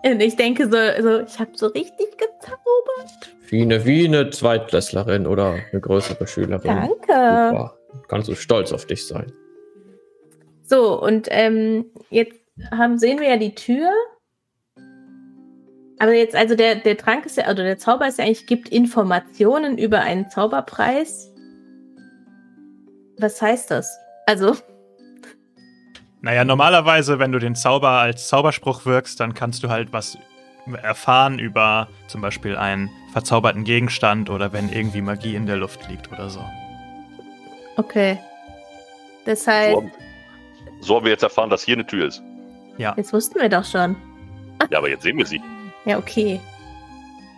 Und ich denke so, so ich habe so richtig gezaubert. Wie eine, wie eine Zweitklässlerin oder eine größere Schülerin. Danke. Super. Kannst du stolz auf dich sein. So, und ähm, jetzt haben, sehen wir ja die Tür. Aber jetzt, also der, der Trank ist ja, also der Zauber ist ja eigentlich, gibt Informationen über einen Zauberpreis. Was heißt das? Also, Naja, normalerweise, wenn du den Zauber als Zauberspruch wirkst, dann kannst du halt was erfahren über zum Beispiel einen verzauberten Gegenstand oder wenn irgendwie Magie in der Luft liegt oder so. okay. Das heißt, So, haben- so haben wir jetzt erfahren, dass hier eine Tür ist. jetzt wussten wir doch schon. Ja, aber jetzt sehen wir sie. Ja, okay.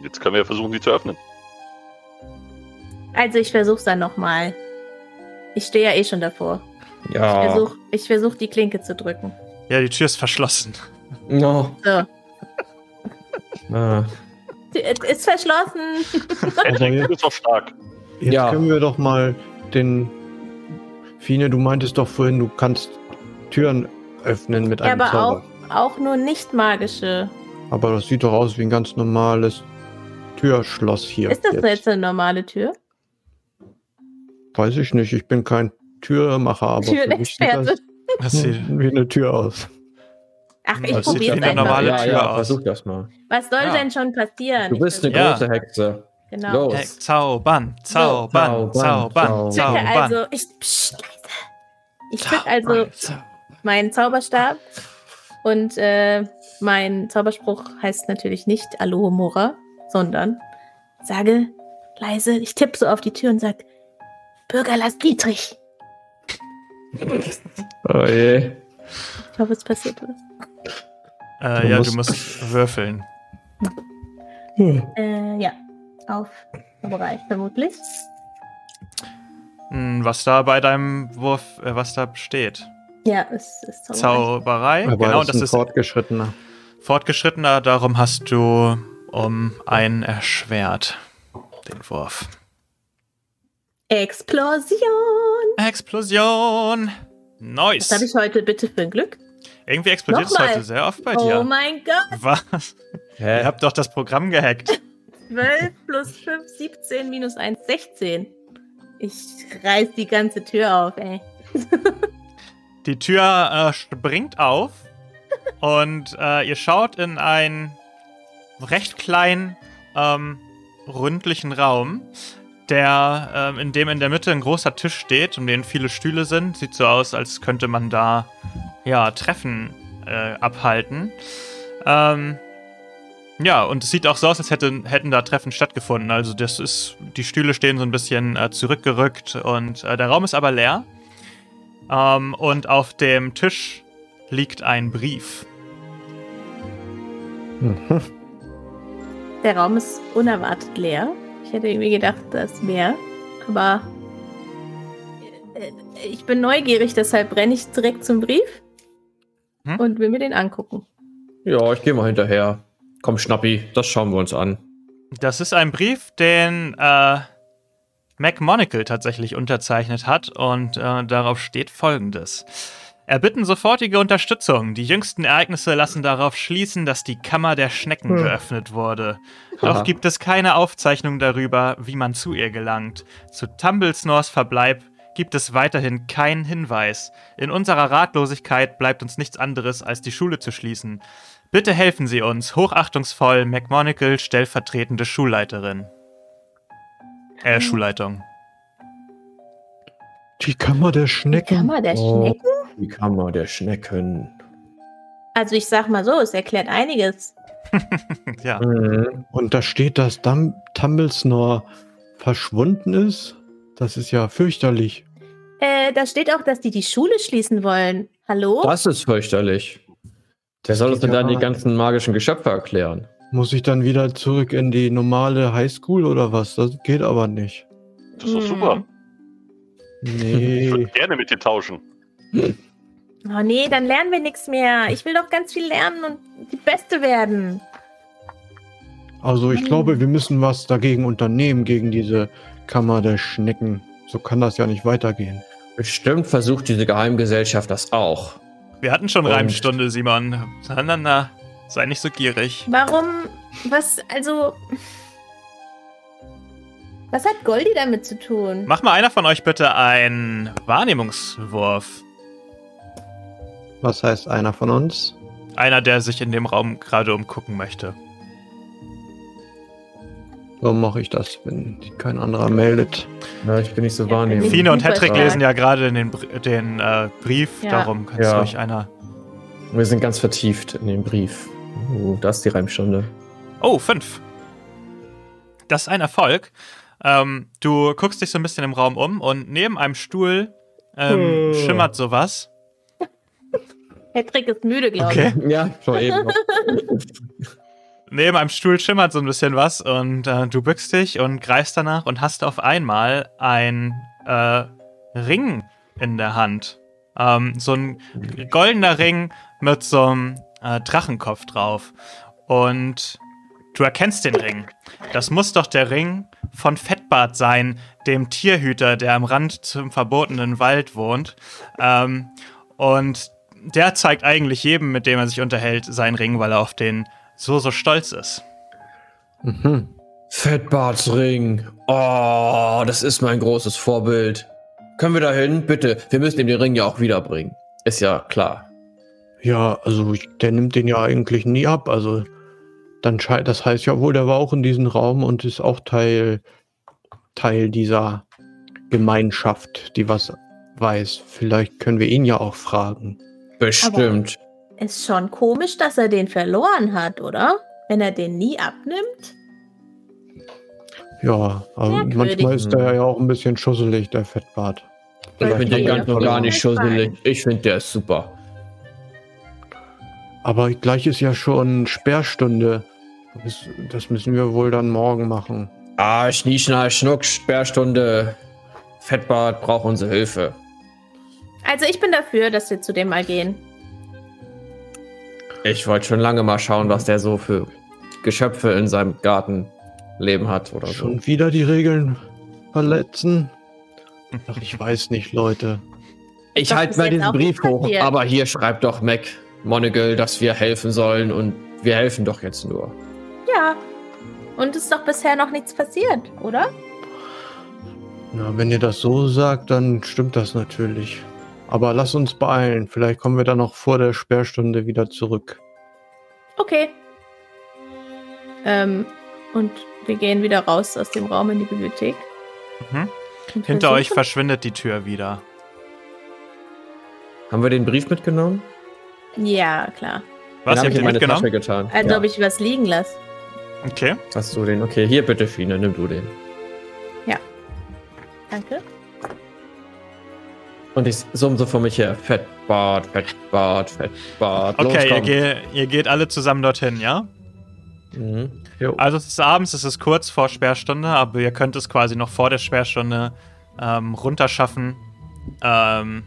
Jetzt können wir versuchen, sie zu öffnen. Also ich versuch's dann nochmal. Ich stehe ja eh schon davor. Ich Ja. versuch, ich versuch die Klinke zu drücken. Ja, die Tür ist verschlossen. No. So. Ah. Ist verschlossen. Du bist doch stark. Jetzt Ja. können wir doch mal den. Fine, du meintest doch vorhin, du kannst Türen öffnen mit einem aber Zauber. auch, auch nur nicht magische. Aber das sieht doch aus wie ein ganz normales Türschloss hier. Ist das jetzt eine normale Tür? Weiß ich nicht, ich bin kein Türmacher, aber für mich sieht Türenexperte. das Das sieht, wie eine Tür aus. Ach, ich probiere es eine einfach. normale ja, Tür ja, versuch das mal. Was soll Ja. denn schon passieren? Du bist eine Ja. große Hexe. Genau. Los. Hey, zaubern, zaubern, Zaubern, zaubern, zaubern. also, ich, psst, leise. Ich drücke also meinen Zauberstab und äh, mein Zauberspruch heißt natürlich nicht Alohomora, sondern sage leise, ich tippe so auf die Tür und sage Bürger Lars Dietrich. Oh je. Ich hoffe, es passiert was. Äh, Du ja, musst- du musst würfeln. Äh, ja, auf Zauberei vermutlich. Hm, Was da bei deinem Wurf, äh, was da steht. Ja, es ist Zauberei. Zauberei. Aber genau, das das ist ein ist fortgeschrittener. fortgeschrittener. Darum hast du um einen erschwert. Den Wurf. Explosion. Explosion. Nice. Was habe ich heute bitte für ein Glück? Irgendwie explodiert es heute sehr oft bei Oh dir. mein Gott. Was? Hä? Ihr habt doch das Programm gehackt. 12 plus 5, 17 minus 1, 16. Ich reiß die ganze Tür auf, ey. Die Tür äh, springt auf und äh, ihr schaut in einen recht kleinen, ähm, ründlichen Raum, der, ähm, in dem in der Mitte ein großer Tisch steht, um den viele Stühle sind. Sieht so aus, als könnte man da ja Treffen äh, abhalten. Ähm, ja, und es sieht auch so aus, als hätte, hätten da Treffen stattgefunden. Also das ist, die Stühle stehen so ein bisschen äh, zurückgerückt und äh, der Raum ist aber leer. Ähm, und auf dem Tisch liegt ein Brief. Der Raum ist unerwartet leer. Ich hätte irgendwie gedacht, da ist mehr. Aber äh, ich bin neugierig, deshalb renne ich direkt zum Brief Hm? und will mir den angucken. Ja, ich gehe mal hinterher. Komm, Schnappi, das schauen wir uns an. Das ist ein Brief, den äh, Mac Monacle tatsächlich unterzeichnet hat und äh, darauf steht folgendes. Erbitten sofortige Unterstützung. Die jüngsten Ereignisse lassen darauf schließen, dass die Kammer der Schnecken Hm. geöffnet wurde. Doch Haha. gibt es keine Aufzeichnung darüber, wie man zu ihr gelangt. Zu Tumblesnors Verbleib gibt es weiterhin keinen Hinweis. In unserer Ratlosigkeit bleibt uns nichts anderes, als die Schule zu schließen. Bitte helfen Sie uns. Hochachtungsvoll, McMonagle, stellvertretende Schulleiterin. Äh, Schulleitung. Die Kammer der Die Schnecken. Kammer der Oh. Schnecken? Die Kammer der Schnecken. Also ich sag mal so, es erklärt einiges. ja. Mhm. Und da steht, dass Dum Tumblesnore verschwunden ist. Das ist ja fürchterlich. Äh, da steht auch, dass die die Schule schließen wollen. Hallo? Das ist fürchterlich. Der soll uns denn dann ja- die ganzen magischen Geschöpfe erklären. Muss ich dann wieder zurück in die normale Highschool oder was? Das geht aber nicht. Das ist doch Hm. super. Ich Nee. würde gerne mit dir tauschen. Oh nee, dann lernen wir nichts mehr. Ich will doch ganz viel lernen und die Beste werden. Also ich glaube, wir müssen was dagegen unternehmen, gegen diese Kammer der Schnecken. So kann das ja nicht weitergehen. Bestimmt versucht diese Geheimgesellschaft das auch. Wir hatten schon Und- Reimstunde, Simon. Na, na, na. Sei nicht so gierig. Warum? Was? Also. Was hat Goldie damit zu tun? Mach mal einer von euch bitte einen Wahrnehmungswurf. Was heißt einer von uns? Einer, der sich in dem Raum gerade umgucken möchte. Warum mache ich das, wenn sich kein anderer meldet? Ja, ich bin nicht so Ja, wahrnehmend. Fine und Hedrick lesen ja gerade den, den äh, Brief, Ja. darum kannst Ja. du euch einer. Wir sind ganz vertieft in den Brief. Oh, das ist die Reimstunde. Oh, fünf. Das ist ein Erfolg. Ähm, du guckst dich so ein bisschen im Raum um und neben einem Stuhl ähm, Hm. schimmert sowas. Patrick ist müde, glaube ich. Okay. Ja, schon eben. Neben einem Stuhl schimmert so ein bisschen was und äh, du bückst dich und greifst danach und hast auf einmal ein äh, Ring in der Hand. Ähm, so ein goldener Ring mit so einem äh, Drachenkopf drauf. Und du erkennst den Ring. Das muss doch der Ring von Fettbart sein, dem Tierhüter, der am Rand zum verbotenen Wald wohnt. Ähm, und der zeigt eigentlich jedem, mit dem er sich unterhält, seinen Ring, weil er auf den so, so stolz ist. Mhm. Fettbartsring. Oh, das ist mein großes Vorbild. Können wir da hin? Bitte. Wir müssen ihm den Ring ja auch wiederbringen. Ist ja klar. Ja, also ich, der nimmt den ja eigentlich nie ab. Also dann schei- das heißt ja wohl, der war auch in diesem Raum und ist auch Teil, Teil dieser Gemeinschaft, die was weiß. Vielleicht können wir ihn ja auch fragen. Bestimmt. Ist schon komisch, dass er den verloren hat, oder? Wenn er den nie abnimmt? Ja, aber Merkwürdig. manchmal ist der ja auch ein bisschen schusselig, der Fettbart. ich finde den ganz und okay. gar nicht schusselig. Ich finde, der ist super. Aber gleich ist ja schon Sperrstunde. Das, müssen wir wohl dann morgen machen. Ah, Schnie, Schnall, Schnuck, Sperrstunde. Fettbart braucht unsere Hilfe. Also ich bin dafür, dass wir zu dem mal gehen. Ich wollte schon lange mal schauen, was der so für Geschöpfe in seinem Gartenleben hat oder so. Schon wieder die Regeln verletzen? Ach, ich weiß nicht, Leute. Ich halte mal diesen auch Brief hoch, passiert. aber hier schreibt doch Mac Monagall, dass wir helfen sollen und wir helfen doch jetzt nur. Ja. Und ist doch bisher noch nichts passiert, oder? Na, wenn ihr das so sagt, dann stimmt das natürlich. Aber lasst uns beeilen. Vielleicht kommen wir dann noch vor der Sperrstunde wieder zurück. Okay. Ähm, und wir gehen wieder raus aus dem Raum in die Bibliothek. Mhm. Hinter euch verschwindet die Tür wieder. Haben wir den Brief mitgenommen? Ja, klar. Was, den hab ihr habt ich in meine mitgenommen? Tasche getan. Als ja. ob ich was liegen lasse. Okay. Hast du den? Okay, hier bitte, Fine, nimm du den. Danke. Und ich summe so vor mich her. Fettbart, Fettbart, Fettbart. Los, Okay, ihr, komm. ge ihr geht alle zusammen dorthin, ja? Mhm. Also es ist abends, es ist kurz vor Sperrstunde, aber ihr könnt es quasi noch vor der Sperrstunde ähm, runterschaffen. Ähm,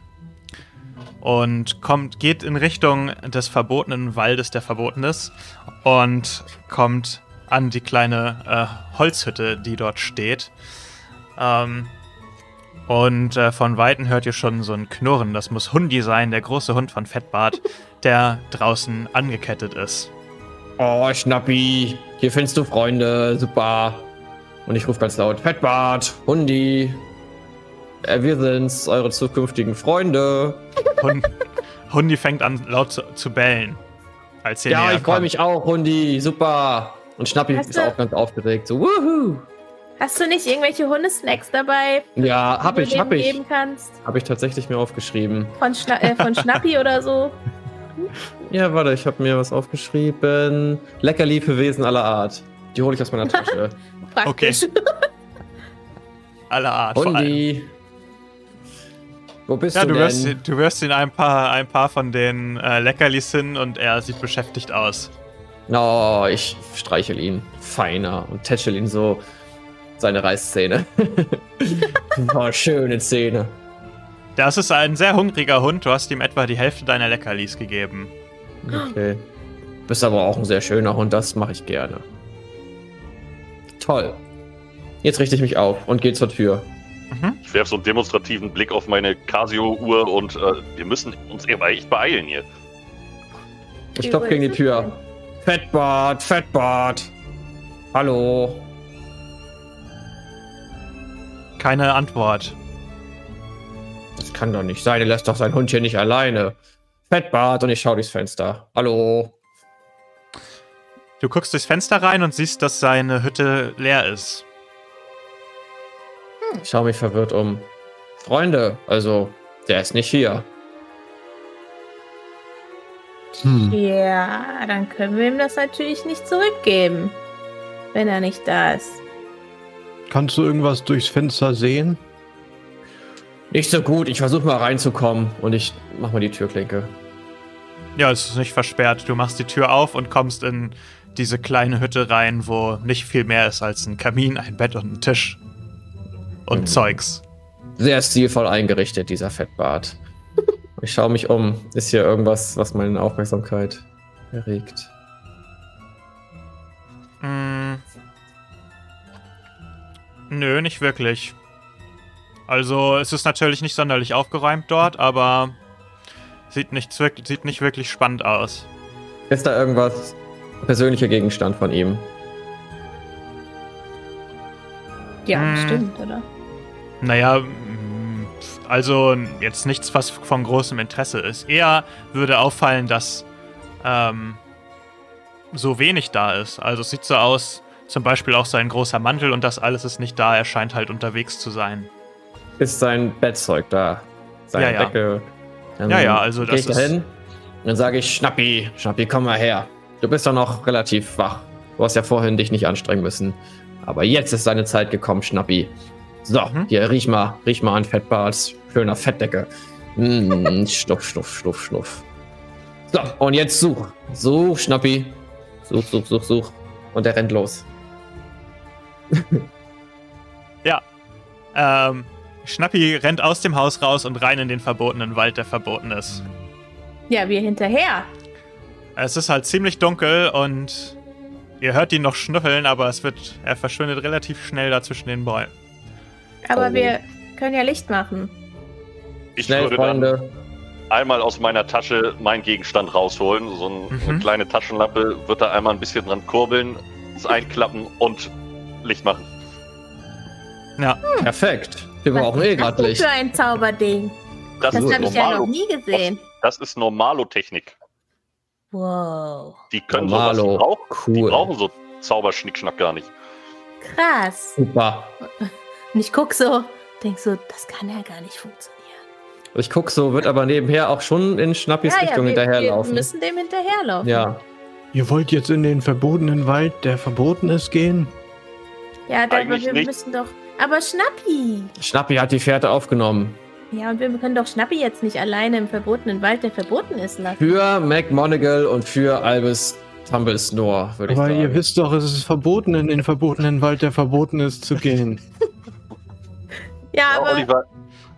und kommt, geht in Richtung des verbotenen Waldes, der verboten ist, und kommt an die kleine äh, Holzhütte, die dort steht. Ähm, und äh, von Weitem hört ihr schon so ein Knurren. Das muss Hundi sein, der große Hund von Fettbart, der draußen angekettet ist. Oh, Schnappi, hier findest du Freunde, super. Und ich rufe ganz laut, Fettbart, Hundi. Äh, wir sind's, eure zukünftigen Freunde. Hund, Hundi fängt an laut zu, zu bellen. Als ihr Ja, näher ich freue mich auch, Hundi, super. Und Schnappi ist auch ganz aufgeregt, so, wuhu. Hast du nicht irgendwelche Hundesnacks dabei, Ja, die hab du ich, hab ich. geben kannst? Hab ich tatsächlich mir aufgeschrieben. Von, Schna äh, von Schnappi oder so? Ja, warte, ich habe mir was aufgeschrieben. Leckerli für Wesen aller Art. Die hole ich aus meiner Tasche. Praktisch. Aller Art. vor allem. Hundi. Wo bist Ja, du du denn? wirst, du wirst ihn ein paar, ein paar von den äh, Leckerlis hin und er sieht beschäftigt aus. Oh, ich streichel ihn feiner und tätschel ihn so seine Reißzähne. oh, schöne Zähne. Das ist ein sehr hungriger Hund. Du hast ihm etwa die Hälfte deiner Leckerlis gegeben. Okay. Bist aber auch ein sehr schöner Hund, das mache ich gerne. Toll. Jetzt richte ich mich auf und gehe zur Tür. Ich werfe so einen demonstrativen Blick auf meine Casio-Uhr und äh, wir müssen uns echt beeilen hier. Ich stopp gegen die Tür. Fettbart, Fettbart. Hallo. Keine Antwort. Das kann doch nicht sein. Er lässt doch sein Hund hier nicht alleine. Fettbart und ich schaue durchs Fenster. Hallo. Du guckst durchs Fenster rein und siehst, dass seine Hütte leer ist. Ich schaue mich verwirrt um. Freunde, also, der ist nicht hier. Hm. Ja, dann können wir ihm das natürlich nicht zurückgeben, wenn er nicht da ist. Kannst du irgendwas durchs Fenster sehen? Nicht so gut. Ich versuche mal reinzukommen und ich mach mal die Türklinke. Ja, es ist nicht versperrt. Du machst die Tür auf und kommst in diese kleine Hütte rein, wo nicht viel mehr ist als ein Kamin, ein Bett und ein Tisch. Und Mhm. Zeugs. Sehr stilvoll eingerichtet, dieser Fettbart. Ich schaue mich um. Ist hier irgendwas, was meine Aufmerksamkeit erregt? Mm. Nö, nicht wirklich. Also, es ist natürlich nicht sonderlich aufgeräumt dort, aber sieht nicht, sieht nicht wirklich spannend aus. Ist da irgendwas persönlicher Gegenstand von ihm? Ja, Hm. stimmt, oder? Naja, mm, also jetzt nichts, was von großem Interesse ist. Eher würde auffallen, dass ähm, so wenig da ist. Also es sieht so aus, zum Beispiel auch sein großer Mantel und das alles ist nicht da. Er scheint halt unterwegs zu sein. Ist sein Bettzeug da? Seine Ja, ja. Decke? Dann Ja, ja, also das ich da ist- hin. Dann sage ich, Schnappi, Schnappi, komm mal her. Du bist doch noch relativ wach. Du hast ja vorhin dich nicht anstrengen müssen. Aber jetzt ist deine Zeit gekommen, Schnappi. So, Mhm. hier, riech mal, riech mal an Fettbarts schöner Fettdecke. Mm, schnuff, schnuff, schnuff, schnuff. So, und jetzt such. Such, Schnappi. Such, such, such, such. Und er rennt los. Ähm, Schnappi rennt aus dem Haus raus und rein in den verbotenen Wald, der verboten ist. Ja, wir hinterher. Es ist halt ziemlich dunkel und ihr hört ihn noch schnüffeln, aber es wird, er verschwindet relativ schnell da zwischen den Bäumen. Aber Oh. wir können ja Licht machen. Ich Schnell, würde dann Freunde. einmal aus meiner Tasche meinen Gegenstand rausholen. So ein, Mhm. eine kleine Taschenlampe, wird da einmal ein bisschen dran kurbeln, es einklappen und Licht machen. Ja, Perfekt. Wir Was brauchen eh gerade Licht. für ein Zauberding? Das, Das ist habe ich ja noch nie gesehen. das ist Normalo-Technik. Wow. Die können sowas, die Normalo. brauchen, die Cool. brauchen so Zauberschnickschnack gar nicht. Krass. Super. Und ich guck so, denk so, das kann ja gar nicht funktionieren. Ich guck so, wird aber nebenher auch schon in Schnappis Richtung wir, wir hinterherlaufen. müssen dem hinterherlaufen. Ja, Ihr wollt jetzt in den verbotenen Wald, der verboten ist, gehen? Ja, aber wir nicht. müssen doch. Aber Schnappi! Schnappi hat die Fährte aufgenommen. Ja, und wir können doch Schnappi jetzt nicht alleine im verbotenen Wald, der verboten ist, lassen. Für McMonagall und für Albus Tumblesnore, würde ich Aber sagen. ihr wisst doch, es ist verboten, in den verbotenen Wald, der verboten ist, zu gehen. Ja, Ja, aber. Oliver,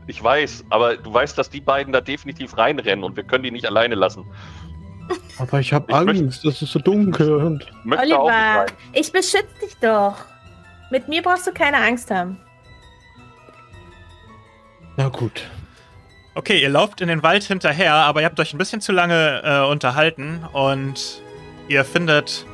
ich weiß, aber du weißt, dass die beiden da definitiv reinrennen und wir können die nicht alleine lassen. Aber ich habe Angst, es ist so dunkel und. Oliver, ich beschütze dich doch. Mit mir brauchst du keine Angst haben. Na gut. Okay, ihr lauft in den Wald hinterher, aber ihr habt euch ein bisschen zu lange äh, unterhalten und ihr findet,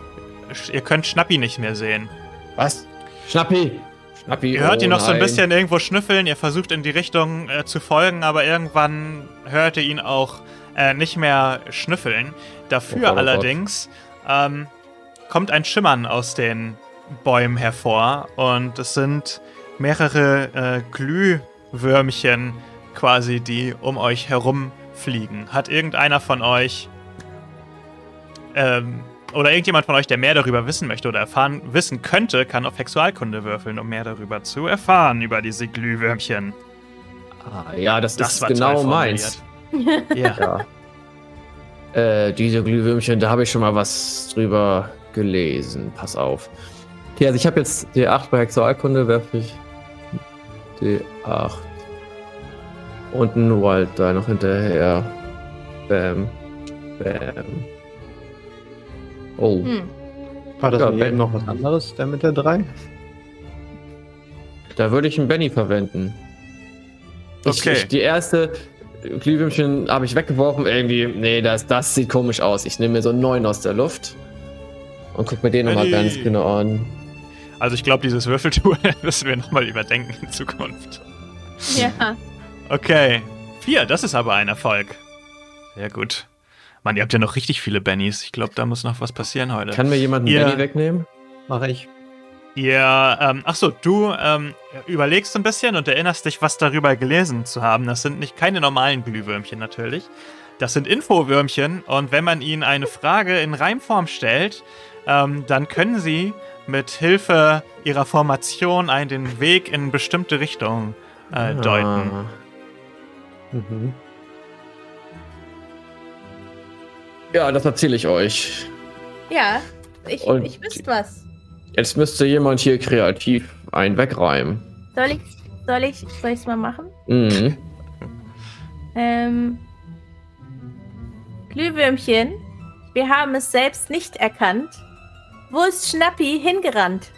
ihr könnt Schnappi nicht mehr sehen. Was? Schnappi! Schnappi! Ihr hört oh ihn noch so ein nein. bisschen irgendwo schnüffeln, ihr versucht in die Richtung äh, zu folgen, aber irgendwann hört ihr ihn auch äh, nicht mehr schnüffeln. Dafür Oh oh allerdings ähm, kommt ein Schimmern aus den Bäumen hervor und es sind mehrere äh, Glühwürmchen quasi, die um euch herum fliegen. Hat irgendeiner von euch ähm, oder irgendjemand von euch, der mehr darüber wissen möchte oder erfahren wissen könnte, kann auf Sexualkunde würfeln, um mehr darüber zu erfahren, über diese Glühwürmchen. Ah, ja, das, Das ist war genau meins. ja. Ja. äh, diese Glühwürmchen, da habe ich schon mal was drüber gelesen. Pass auf. Okay, also ich habe jetzt D8 bei Sexualkunde, werfe ich D8. Und ein Wild da noch hinterher. Bam. Bam. Oh. Hm. War das Ja, Ben. noch was anderes, der mit der 3? Da würde ich einen Benny verwenden. Ich, Okay. Ich, die erste Glühwürmchen habe ich weggeworfen. Irgendwie, nee, das, das sieht komisch aus. Ich nehme mir so einen neuen aus der Luft und guck mir den nochmal ganz genau an. Also ich glaube, dieses Würfeltool müssen wir nochmal überdenken in Zukunft. Ja. Okay. Vier, das ist aber ein Erfolg. Sehr gut. Mann, ihr habt ja noch richtig viele Bennys. Ich glaube, da muss noch was passieren heute. Kann mir jemand einen Ihr- Benny wegnehmen? Mache ich. Ihr, ähm, ach so, du ähm, überlegst ein bisschen und erinnerst dich, was darüber gelesen zu haben. Das sind nicht keine normalen Glühwürmchen natürlich. Das sind Infowürmchen und wenn man ihnen eine Frage in Reimform stellt, ähm, dann können sie mit Hilfe ihrer Formation einen den Weg in bestimmte Richtungen äh, deuten. Ah. Mhm. Ja, das erzähle ich euch. Ja, ich, Und- ich wüsste was. Jetzt müsste jemand hier kreativ einen wegreimen. Soll ich, soll ich, soll ich's mal machen? Mhm. Ähm, Glühwürmchen, wir haben es selbst nicht erkannt. Wo ist Schnappi hingerannt?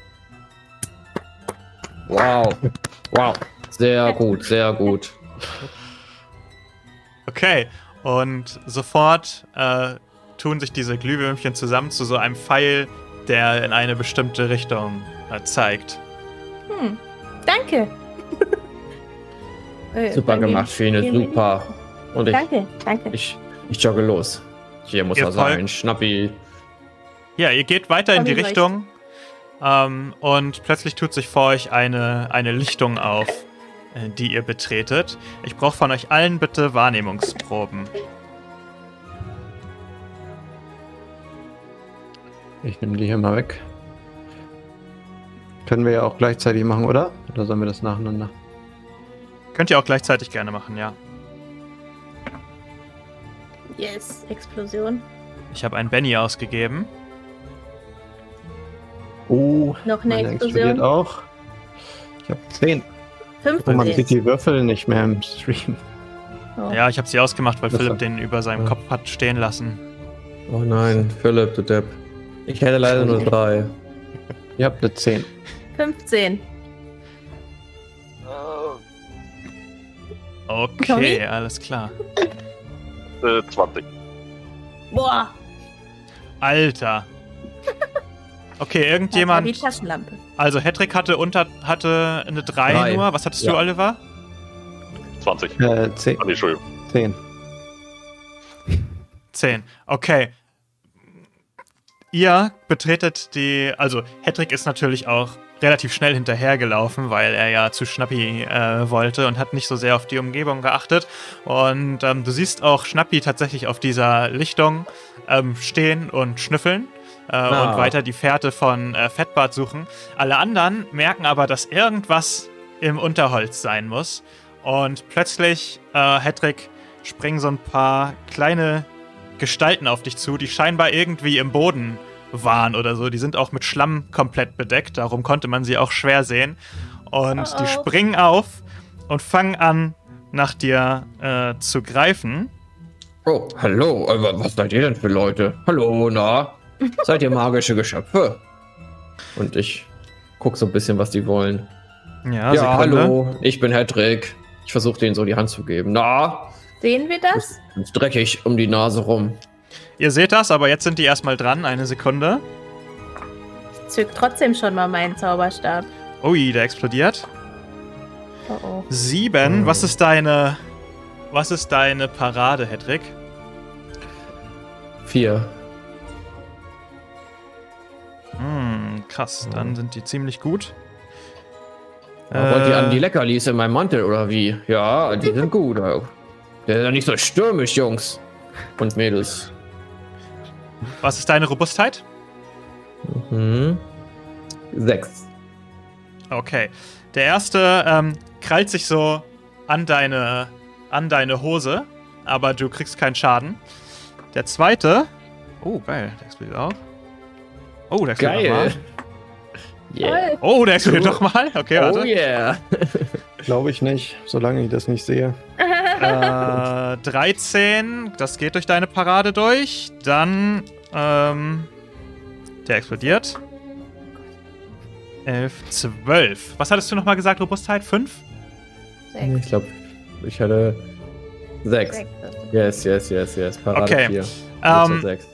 Wow. Wow. Sehr gut, sehr gut. Okay, und sofort äh, tun sich diese Glühwürmchen zusammen zu so einem Pfeil, der in eine bestimmte Richtung äh, zeigt. Hm, danke. Äh, Super dann gemacht, Fine, super. Und ich, Danke, danke. ich, ich jogge los. Hier muss er sein. Schnappi. Ja, ihr geht weiter in die Richtung ähm, und plötzlich tut sich vor euch eine, eine Lichtung auf, äh, die ihr betretet. Ich brauche von euch allen bitte Wahrnehmungsproben. Ich nehme die hier mal weg. Können wir ja auch gleichzeitig machen, oder? Oder sollen wir das nacheinander? Könnt ihr auch gleichzeitig gerne machen, ja. Yes, Explosion. Ich habe einen Benny ausgegeben. Oh, Noch eine Explosion. auch. Ich habe 10. Fünf Und man sieht die Würfel nicht mehr im Stream. Oh. Ja, ich habe sie ausgemacht, weil Das Philipp den über seinem Ja. Kopf hat stehen lassen. Oh nein, Philipp, du Depp. Ich hätte leider nur drei. Ihr habt eine 10. 15. Okay, alles klar. Äh, 20. Boah. Alter. Okay, war irgendjemand. die Taschenlampe. Also Hedrick hatte unter hatte eine 3 Drei. nur. Was hattest Ja. du, Oliver? 20. Äh, 10. Ah, nee, Entschuldigung. 10. 10. Okay. Ihr betretet die. Also, Hedrick ist natürlich auch relativ schnell hinterhergelaufen, weil er ja zu Schnappi äh, wollte und hat nicht so sehr auf die Umgebung geachtet. Und ähm, du siehst auch Schnappi tatsächlich auf dieser Lichtung ähm, stehen und schnüffeln. Äh, Ah. Und weiter die Fährte von äh, Fettbart suchen. Alle anderen merken aber, dass irgendwas im Unterholz sein muss. Und plötzlich, äh, Hedrick, springen so ein paar kleine Gestalten auf dich zu, die scheinbar irgendwie im Boden waren oder so. Die sind auch mit Schlamm komplett bedeckt, darum konnte man sie auch schwer sehen. Und Oh die oh. springen auf und fangen an, nach dir äh, zu greifen. Oh, hallo. Aber was seid ihr denn für Leute? Hallo, na? Seid ihr magische Geschöpfe? Und ich guck so ein bisschen, was die wollen. Ja, Ja, Sekunde. hallo. Ich bin Hedrick. Ich versuche denen so die Hand zu geben. Na? Sehen wir das? Ist dreckig um die Nase rum. Ihr seht das, aber jetzt sind die erstmal dran. Eine Sekunde. Ich zück trotzdem schon mal meinen Zauberstab. Ui, der explodiert. Oh oh. Sieben. Hm. Was ist deine. Was ist deine Parade, Hedrick? Vier. Hm, krass. Dann sind die ziemlich gut. Ja, Wollt ihr an die Äh, Leckerlis in meinem Mantel oder wie? Ja, die sind gut. Der ist ja nicht so stürmisch, Jungs und Mädels. Was ist deine Robustheit? Mhm. Sechs. Okay. Der erste ähm, krallt sich so an deine, an deine Hose, aber du kriegst keinen Schaden. Der zweite. Oh, geil. Der explodiert auch. Oh, der explodiert Geil. nochmal. Yeah. Oh, der explodiert Cool. nochmal. Okay, Oh warte. yeah. Glaube ich nicht, solange ich das nicht sehe. Äh, 13. Das geht durch deine Parade durch. Dann, ähm, der explodiert. 11, 12. Was hattest du nochmal gesagt, Robustheit? 5? Ich glaube, ich hatte sechs. Sechs. Yes, yes, yes, yes. Parade Okay. vier. Ähm, Jetzt sechs.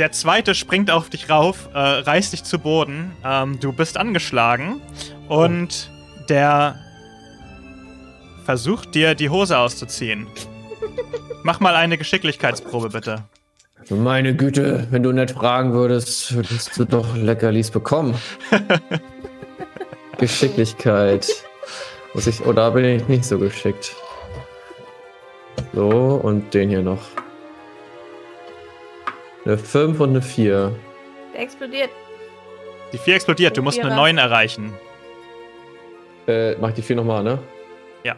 Der zweite springt auf dich rauf, äh, reißt dich zu Boden. Ähm, du bist angeschlagen und der versucht dir die Hose auszuziehen. Mach mal eine Geschicklichkeitsprobe, bitte. Meine Güte, wenn du nett fragen würdest, würdest du doch Leckerlis bekommen. Geschicklichkeit. Muss ich, oh, da bin ich nicht so geschickt. So, und den hier noch. Eine 5 und eine 4. Der explodiert. Die 4 explodiert, du musst eine Vierer. 9 erreichen. Äh, mach die 4 nochmal, ne? Ja.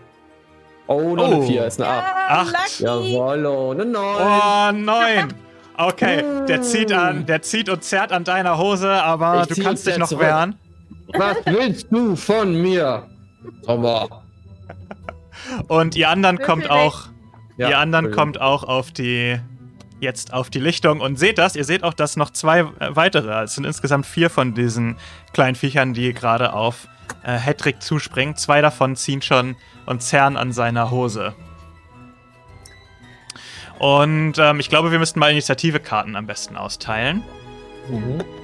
Oh, noch Oh. eine 4, ist eine 8. Acht. Lucky. Jawoll, oh, eine 9. Oh, 9! Okay, der zieht an, der zieht und zerrt an deiner Hose, aber Ich du kannst dich noch zurück. wehren. Was willst du von mir? Sommer. Und ihr anderen kommt auch, Ja, ihr anderen kommt auch auf die jetzt auf die Lichtung und seht das. Ihr seht auch, dass noch zwei äh, weitere, es sind insgesamt vier von diesen kleinen Viechern, die gerade auf äh, Hedrick zuspringen. Zwei davon ziehen schon und zerren an seiner Hose. Und ähm, ich glaube, wir müssten mal Initiative-Karten am besten austeilen. Mhm.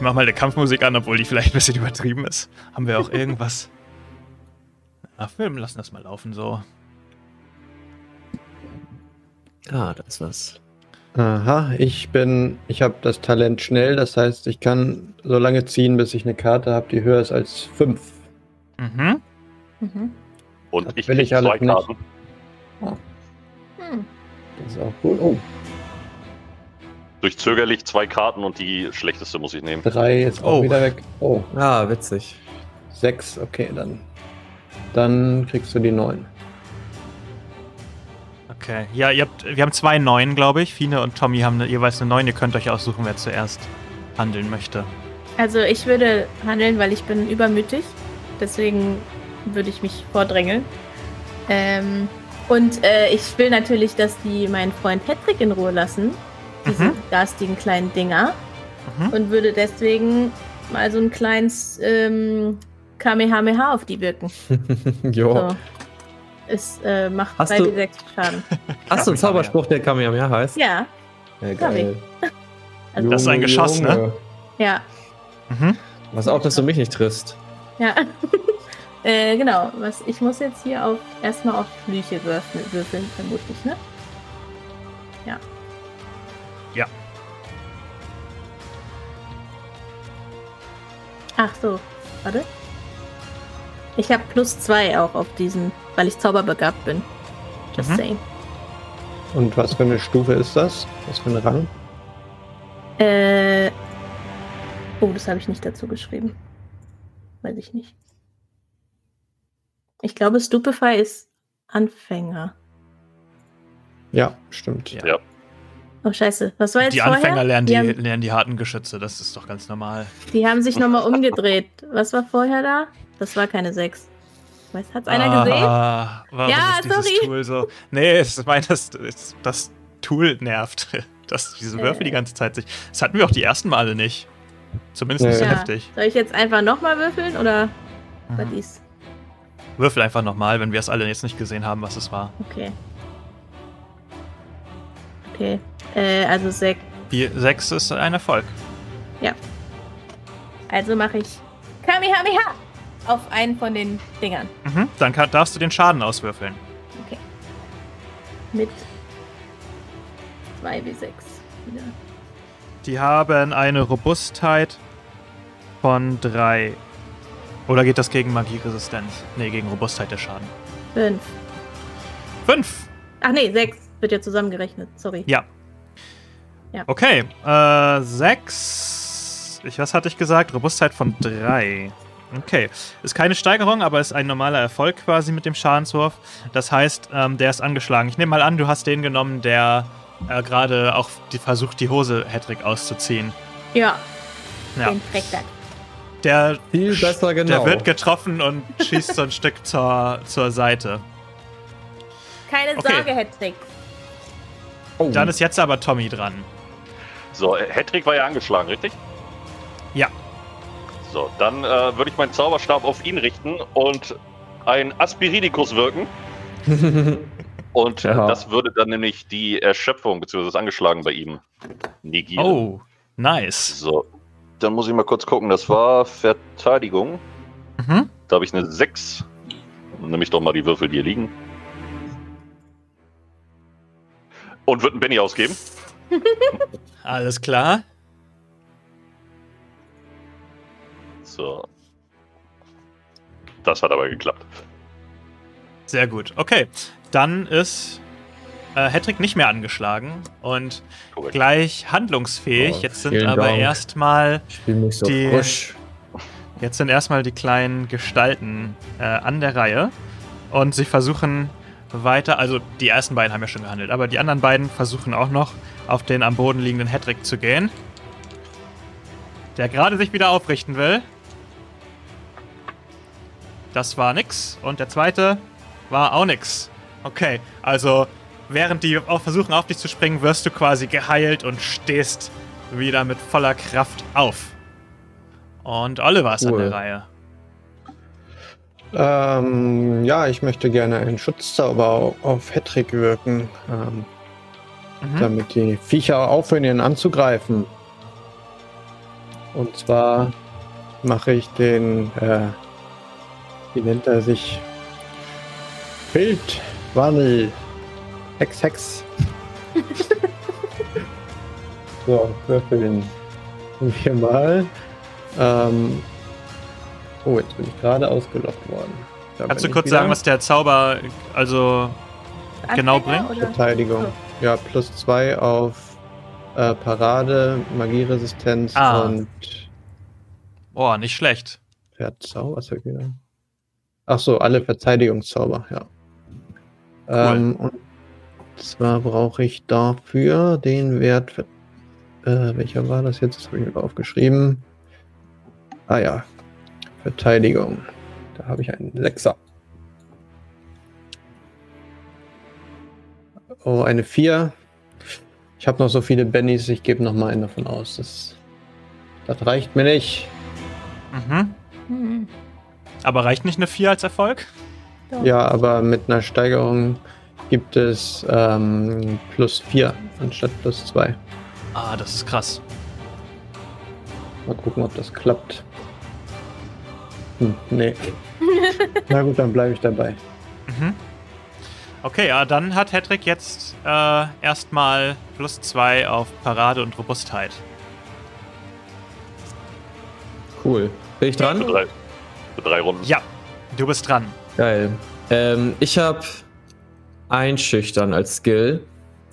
Ich mach mal eine Kampfmusik an, obwohl die vielleicht ein bisschen übertrieben ist. Haben wir auch irgendwas? Ach, wir lassen das mal laufen so. Ah, da ist was. Aha, ich bin, ich habe das Talent schnell, das heißt, ich kann so lange ziehen, bis ich eine Karte habe, die höher ist als fünf. Mhm. Mhm. Und Das ich will ich zwei nicht. Karten. Hm. Das ist auch gut. Oh, Durch zögerlich zwei Karten und die schlechteste muss ich nehmen. drei ist auch Oh. wieder weg. Oh, Ah, witzig. sechs, okay, dann. Dann kriegst du die neun. Okay. Ja, ihr habt, wir haben zwei Neuen, glaube ich. Fine und Tommy haben eine, jeweils eine Neun. Ihr könnt euch aussuchen, wer zuerst handeln möchte. Also ich würde handeln, weil ich bin übermütig. Deswegen würde ich mich vordrängeln. Ähm, und äh, ich will natürlich, dass die meinen Freund Patrick in Ruhe lassen. Diese Mhm. garstigen kleinen Dinger. Mhm. Und würde deswegen mal so ein kleines ähm, Kamehameha auf die wirken. jo. So. Es äh, macht Hast 3 du- bis 6 Schaden. Hast du einen Zauberspruch, der Kamehameha heißt? Ja, ja ich. Also- Das ist ein Geschoss, ne? ja, Mhm. Was auch, dass du mich nicht triffst. ja. äh, genau. Was, ich muss jetzt hier auf erstmal auf Flüche würfeln, würfeln vermutlich, ne? Ja. Ach so, warte. Ich habe plus zwei auch auf diesen, weil ich zauberbegabt bin. Just Mhm. saying. Und was für eine Stufe ist das? Was für ein Rang? Äh. Oh, das habe ich nicht dazu geschrieben. Weiß ich nicht. Ich glaube, Stupefy ist Anfänger. Ja, stimmt. Ja. Oh, scheiße. Was war jetzt Die vorher? Anfänger lernen die, die, haben, lernen die harten Geschütze. Das ist doch ganz normal. die haben sich nochmal umgedreht. Was war vorher da? Das war keine 6. Weiß, hat's einer gesehen? Ah, warum Ja, ist dieses sorry. Tool so? Nee, ich meine, das, das, das Tool nervt. Dass diese Würfel Äh. die ganze Zeit sich. Das hatten wir auch die ersten Male nicht. Zumindest nicht so Ja. heftig. Soll ich jetzt einfach nochmal würfeln oder was Mhm. ist? Würfel einfach nochmal, wenn wir es alle jetzt nicht gesehen haben, was es war. Okay. Okay. Äh, also 6. Die 6 ist ein Erfolg. Also mache ich Kamehameha auf einen von den Dingern. Mhm. Dann kann, darfst du den Schaden auswürfeln. Okay. Mit 2 wie 6 wieder. Die haben eine Robustheit von 3. Oder geht das gegen Magieresistenz? Nee, gegen Robustheit der Schaden. 5. 5. Ach nee, 6 wird ja zusammengerechnet. Sorry. Ja. Ja. Okay. Äh, 6. Ich, was hatte ich gesagt? Robustheit von 3. Okay. Ist keine Steigerung, aber ist ein normaler Erfolg quasi mit dem Schadenswurf. Das heißt, ähm, der ist angeschlagen. Ich nehme mal an, du hast den genommen, der äh, gerade auch die, versucht, die Hose Hedrick auszuziehen. Ja, Ja. den Frechtag. Der, Viel besser, genau. der wird getroffen und schießt so ein Stück zur, zur Seite. Keine Okay. Sorge, Hedrick. oh. Dann ist jetzt aber Tommy dran. So, Hedrick war ja angeschlagen, richtig? Ja. So, dann äh, würde ich meinen Zauberstab auf ihn richten und ein Aspirinikus wirken. Und Ja. das würde dann nämlich die Erschöpfung bzw. das Angeschlagen bei ihm negieren. Oh, nice. So, dann muss ich mal kurz gucken. Das war Verteidigung. Mhm. Da habe ich eine 6. Nimm ich doch mal die Würfel, die hier liegen. Und würde einen Benny ausgeben. Alles klar. So. Das hat aber geklappt. Sehr gut. Okay, dann ist äh, Hedrick nicht mehr angeschlagen und Korrekt. gleich handlungsfähig. Oh, jetzt sind aber erstmal so Die- frisch. jetzt sind erstmal die kleinen Gestalten äh, an der Reihe und sie versuchen weiter, also die ersten beiden haben ja schon gehandelt, aber die anderen beiden versuchen auch noch auf den am Boden liegenden Hedrick zu gehen. Der gerade sich wieder aufrichten will. Das war nix. Und der zweite war auch nix. Okay, also während die auch versuchen auf dich zu springen, wirst du quasi geheilt und stehst wieder mit voller Kraft auf. Und Oliver ist an Cool. der Reihe. Ähm, ja, ich möchte gerne einen Schutzzauber au- auf Hedrick wirken, ähm, Mhm. damit die Viecher aufhören, ihn anzugreifen. Und zwar mache ich den, äh, wie nennt er sich? Bildwandel. Hex, Hex. so, würfeln. Viermal. Ähm, oh, jetzt bin ich gerade ausgelockt worden. Da Kannst du kurz sagen, wieder. was der Zauber also Genau Anfänger bringen? oder? Verteidigung. Ja, plus zwei auf äh, Parade, Magieresistenz Ah. und Oh, nicht schlecht. Verzauber. Was hab ich wieder? Ach so, alle Verteidigungszauber, ja. Ähm, und zwar brauche ich dafür den Wert. Äh, welcher war das jetzt? Das habe ich mir aufgeschrieben. Ah ja, Verteidigung. Da habe ich einen Sechser. Oh, eine 4. Ich habe noch so viele Bennys, ich gebe noch mal einen davon aus. Das, das reicht mir nicht. Mhm. Hm, Aber reicht nicht eine 4 als Erfolg? doch. Ja, aber mit einer Steigerung gibt es ähm, plus 4 anstatt plus 2. Ah, das ist krass. Mal gucken, ob das klappt. Hm, nee. Na gut, dann bleibe ich dabei. Mhm. Okay, ja, dann hat Hedrick jetzt äh, erstmal plus 2 auf Parade und Robustheit. Cool. Bin ich dran? Für drei, für drei Runden. Ja, du bist dran. Geil. Ähm, ich habe Einschüchtern als Skill,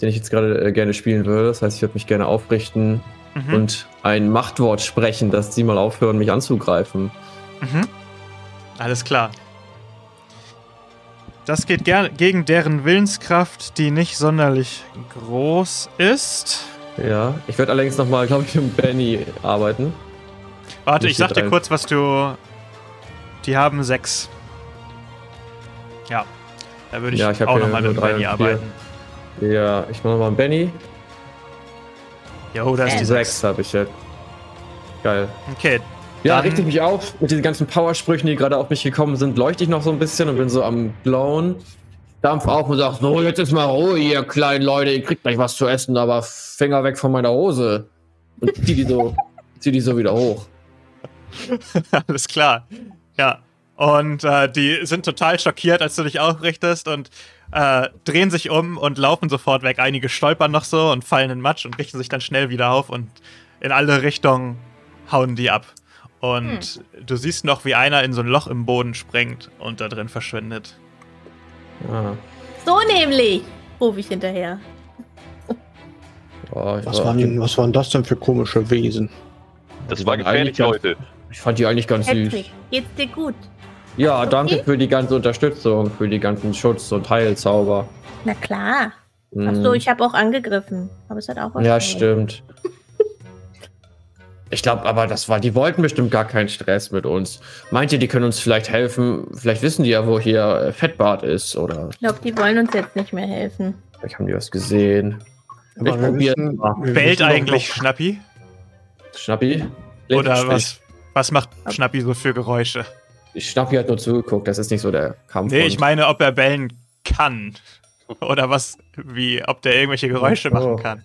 den ich jetzt gerade äh, gerne spielen würde. Das heißt, ich würde mich gerne aufrichten Mhm. und ein Machtwort sprechen, dass sie mal aufhören, mich anzugreifen. Mhm. Alles klar. Das geht ger gegen deren Willenskraft, die nicht sonderlich groß ist. Ja, ich werde allerdings nochmal, glaube ich, mit Benny arbeiten. Warte, Nicht ich sag dir drei. kurz, was du. Die haben sechs. Ja. Da würde ich, Ja, ich auch nochmal mit Benny arbeiten. Ja, ich mache nochmal einen Benny. Jo, da ist die Sechs sechs. habe ich jetzt. Geil. Okay. Ja, Dann- richte ich mich auf. Mit diesen ganzen Powersprüchen, die gerade auf mich gekommen sind, leuchte ich noch so ein bisschen und bin so am Glowen. Dampf auf und sag, so, jetzt ist mal Ruhe, ihr kleinen Leute, ihr kriegt gleich was zu essen, aber Finger weg von meiner Hose. Und zieh die so, zieh die so wieder hoch. Alles klar. Ja. Und äh, die sind total schockiert, als du dich aufrichtest und äh, drehen sich um und laufen sofort weg. Einige stolpern noch so und fallen in Matsch und richten sich dann schnell wieder auf und in alle Richtungen hauen die ab. Und du siehst noch, wie einer in so ein Loch im Boden springt und da drin verschwindet. Ah, So nämlich, rufe ich hinterher. boah, ich, Was war- waren, was waren das denn für komische Wesen? Das die war waren gefährlich, Leute. ich fand die eigentlich ganz süß. Patrick, geht's dir gut? Ja, danke für die ganze Unterstützung, für die ganzen Schutz- und Heilzauber. Na klar. Mhm. Achso, ich habe auch angegriffen. Aber es hat auch was Ja, stimmt. Ich glaube aber, das war, die wollten bestimmt gar keinen Stress mit uns. Meint ihr, die können uns vielleicht helfen? Vielleicht wissen die ja, wo hier äh, Fettbart ist oder Ich glaube, die wollen uns jetzt nicht mehr helfen. vielleicht haben die was gesehen. Aber Ich wir Bellt eigentlich noch- Schnappi? Schnappi? Leg- Oder was, Was macht Schnappi so für Geräusche? Schnappi hat nur zugeguckt, das ist nicht so der Kampf. Nee, ich meine, ob er bellen kann. Oder was, wie, ob der irgendwelche Geräusche Oh. machen kann.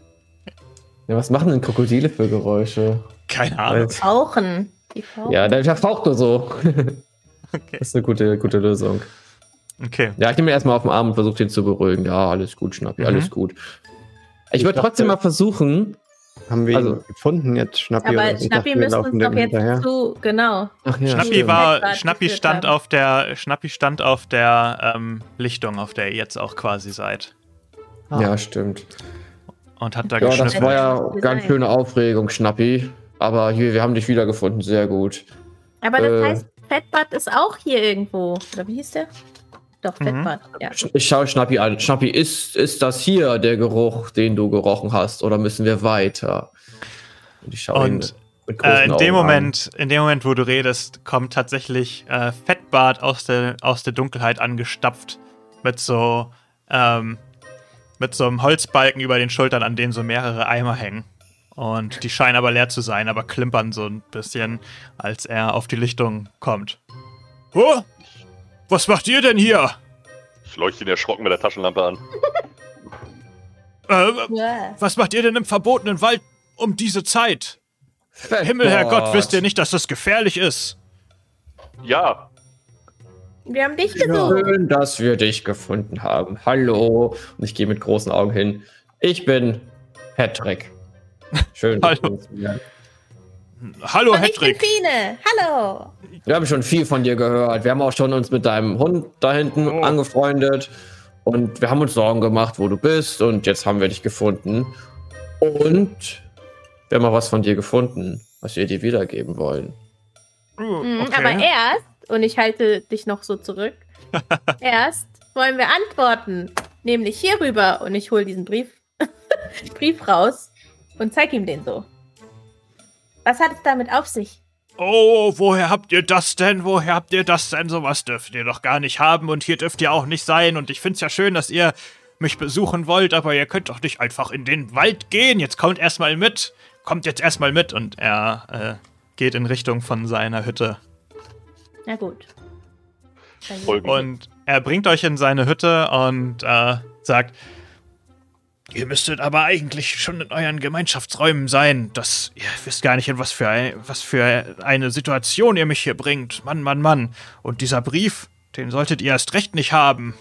Ja, was machen denn Krokodile für Geräusche? Keine Ahnung. Fauchen. Die fauchen. Ja, der verfaucht nur so. Okay. Das ist eine gute, gute Lösung. Okay. Ja, ich nehme ihn erstmal auf den Arm und versuche ihn zu beruhigen. Ja, alles gut, Schnappi, Mhm. alles gut. Ich Ich würde trotzdem mal versuchen. Haben wir Also- ihn gefunden jetzt, Schnappi? Aber Schnappi laufen uns doch jetzt hinterher. zu, genau. Ach ja, Schnappi war, Schnappi stand auf der, Schnappi stand auf der ähm, Lichtung, auf der ihr jetzt auch quasi seid. Ja, stimmt. Und hat da Ja, das geschnüffelt. war ja ganz schöne Aufregung, Schnappi. Aber hier, wir haben dich wiedergefunden, sehr gut. Aber das Äh. heißt, Fettbad ist auch hier irgendwo. Oder wie hieß der? Doch, Mhm. Fettbad. Ja. Sch- Ich schaue Schnappi an. Schnappi, ist, ist das hier der Geruch, den du gerochen hast? Oder müssen wir weiter? Und ich schaue ihn Und Äh, in dem Augen an. Moment, in dem Moment, wo du redest, kommt tatsächlich äh, Fettbart aus der, aus der Dunkelheit angestapft mit so ähm, mit so einem Holzbalken über den Schultern, an dem so mehrere Eimer hängen. Und die scheinen aber leer zu sein, aber klimpern so ein bisschen, als er auf die Lichtung kommt. Oh, was macht ihr denn hier? Ich leuchte ihn erschrocken mit der Taschenlampe an. Äh, Ja. was macht ihr denn im verbotenen Wald um diese Zeit? Himmel, Herrgott, wisst ihr nicht, dass das gefährlich ist? Ja, Wir haben dich gesucht. Schön, dass wir dich gefunden haben. Hallo. Und ich gehe mit großen Augen hin. Ich bin Patrick. Schön. Hallo. Hallo, Und ich bin Hedrick. Fine. Hallo. Wir haben schon viel von dir gehört. Wir haben auch schon uns mit deinem Hund da hinten Oh. angefreundet. Und wir haben uns Sorgen gemacht, wo du bist. Und jetzt haben wir dich gefunden. Und wir haben auch was von dir gefunden, was wir dir wiedergeben wollen. Mhm, Aber erst, und ich halte dich noch so zurück, erst wollen wir antworten. Nämlich hierüber. Und ich hole diesen Brief, Brief raus und zeig ihm den so. Was hat es damit auf sich? Oh, woher habt ihr das denn? Woher habt ihr das denn? Sowas dürft ihr doch gar nicht haben und hier dürft ihr auch nicht sein. Und ich find's ja schön, dass ihr mich besuchen wollt, aber ihr könnt doch nicht einfach in den Wald gehen. Jetzt kommt erstmal mit. Kommt jetzt erstmal mit. Und er äh, geht in Richtung von seiner Hütte. Na gut. Und er bringt euch in seine Hütte und äh, sagt, ihr müsstet aber eigentlich schon in euren Gemeinschaftsräumen sein. Das, ihr wisst gar nicht, in was für, ein, was für eine Situation ihr mich hier bringt. Mann, Mann, Mann. Und dieser Brief, den solltet ihr erst recht nicht haben.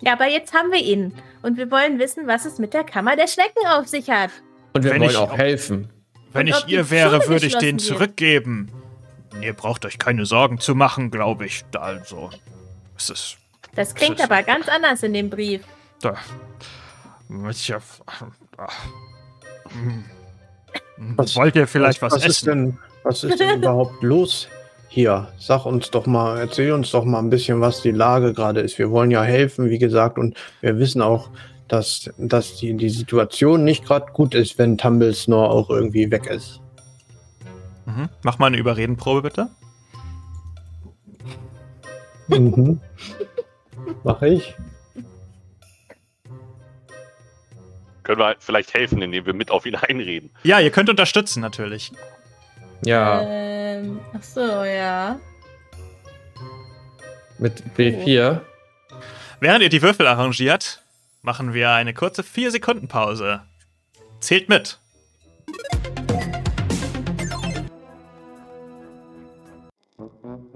Ja, aber jetzt haben wir ihn. Und wir wollen wissen, was es mit der Kammer der Schnecken auf sich hat. Und wir Wenn wollen ich- auch helfen. Wenn ich ihr wäre, Schule würde ich den wird. zurückgeben. Ihr braucht euch keine Sorgen zu machen, glaube ich. Also, es ist Das klingt Das- aber ganz anders in dem Brief. da. Ich, ja. Hm. Was- Wollt ihr vielleicht was, was Ist essen? denn, was ist denn überhaupt los hier? Sag uns doch mal, erzähl uns doch mal ein bisschen, was die Lage gerade ist. Wir wollen ja helfen, wie gesagt, und wir wissen auch, dass, dass die, die Situation nicht gerade gut ist, wenn Tumblesnore auch irgendwie weg ist. Mhm. Mach mal eine Überredenprobe, bitte. Mhm. Mach ich. Können wir vielleicht helfen, indem wir mit auf ihn einreden. Ja, ihr könnt unterstützen, natürlich. Ja, Ähm, ach so, ja. mit B4. Während ihr die Würfel arrangiert, machen wir eine kurze 4-Sekunden-Pause. Zählt mit.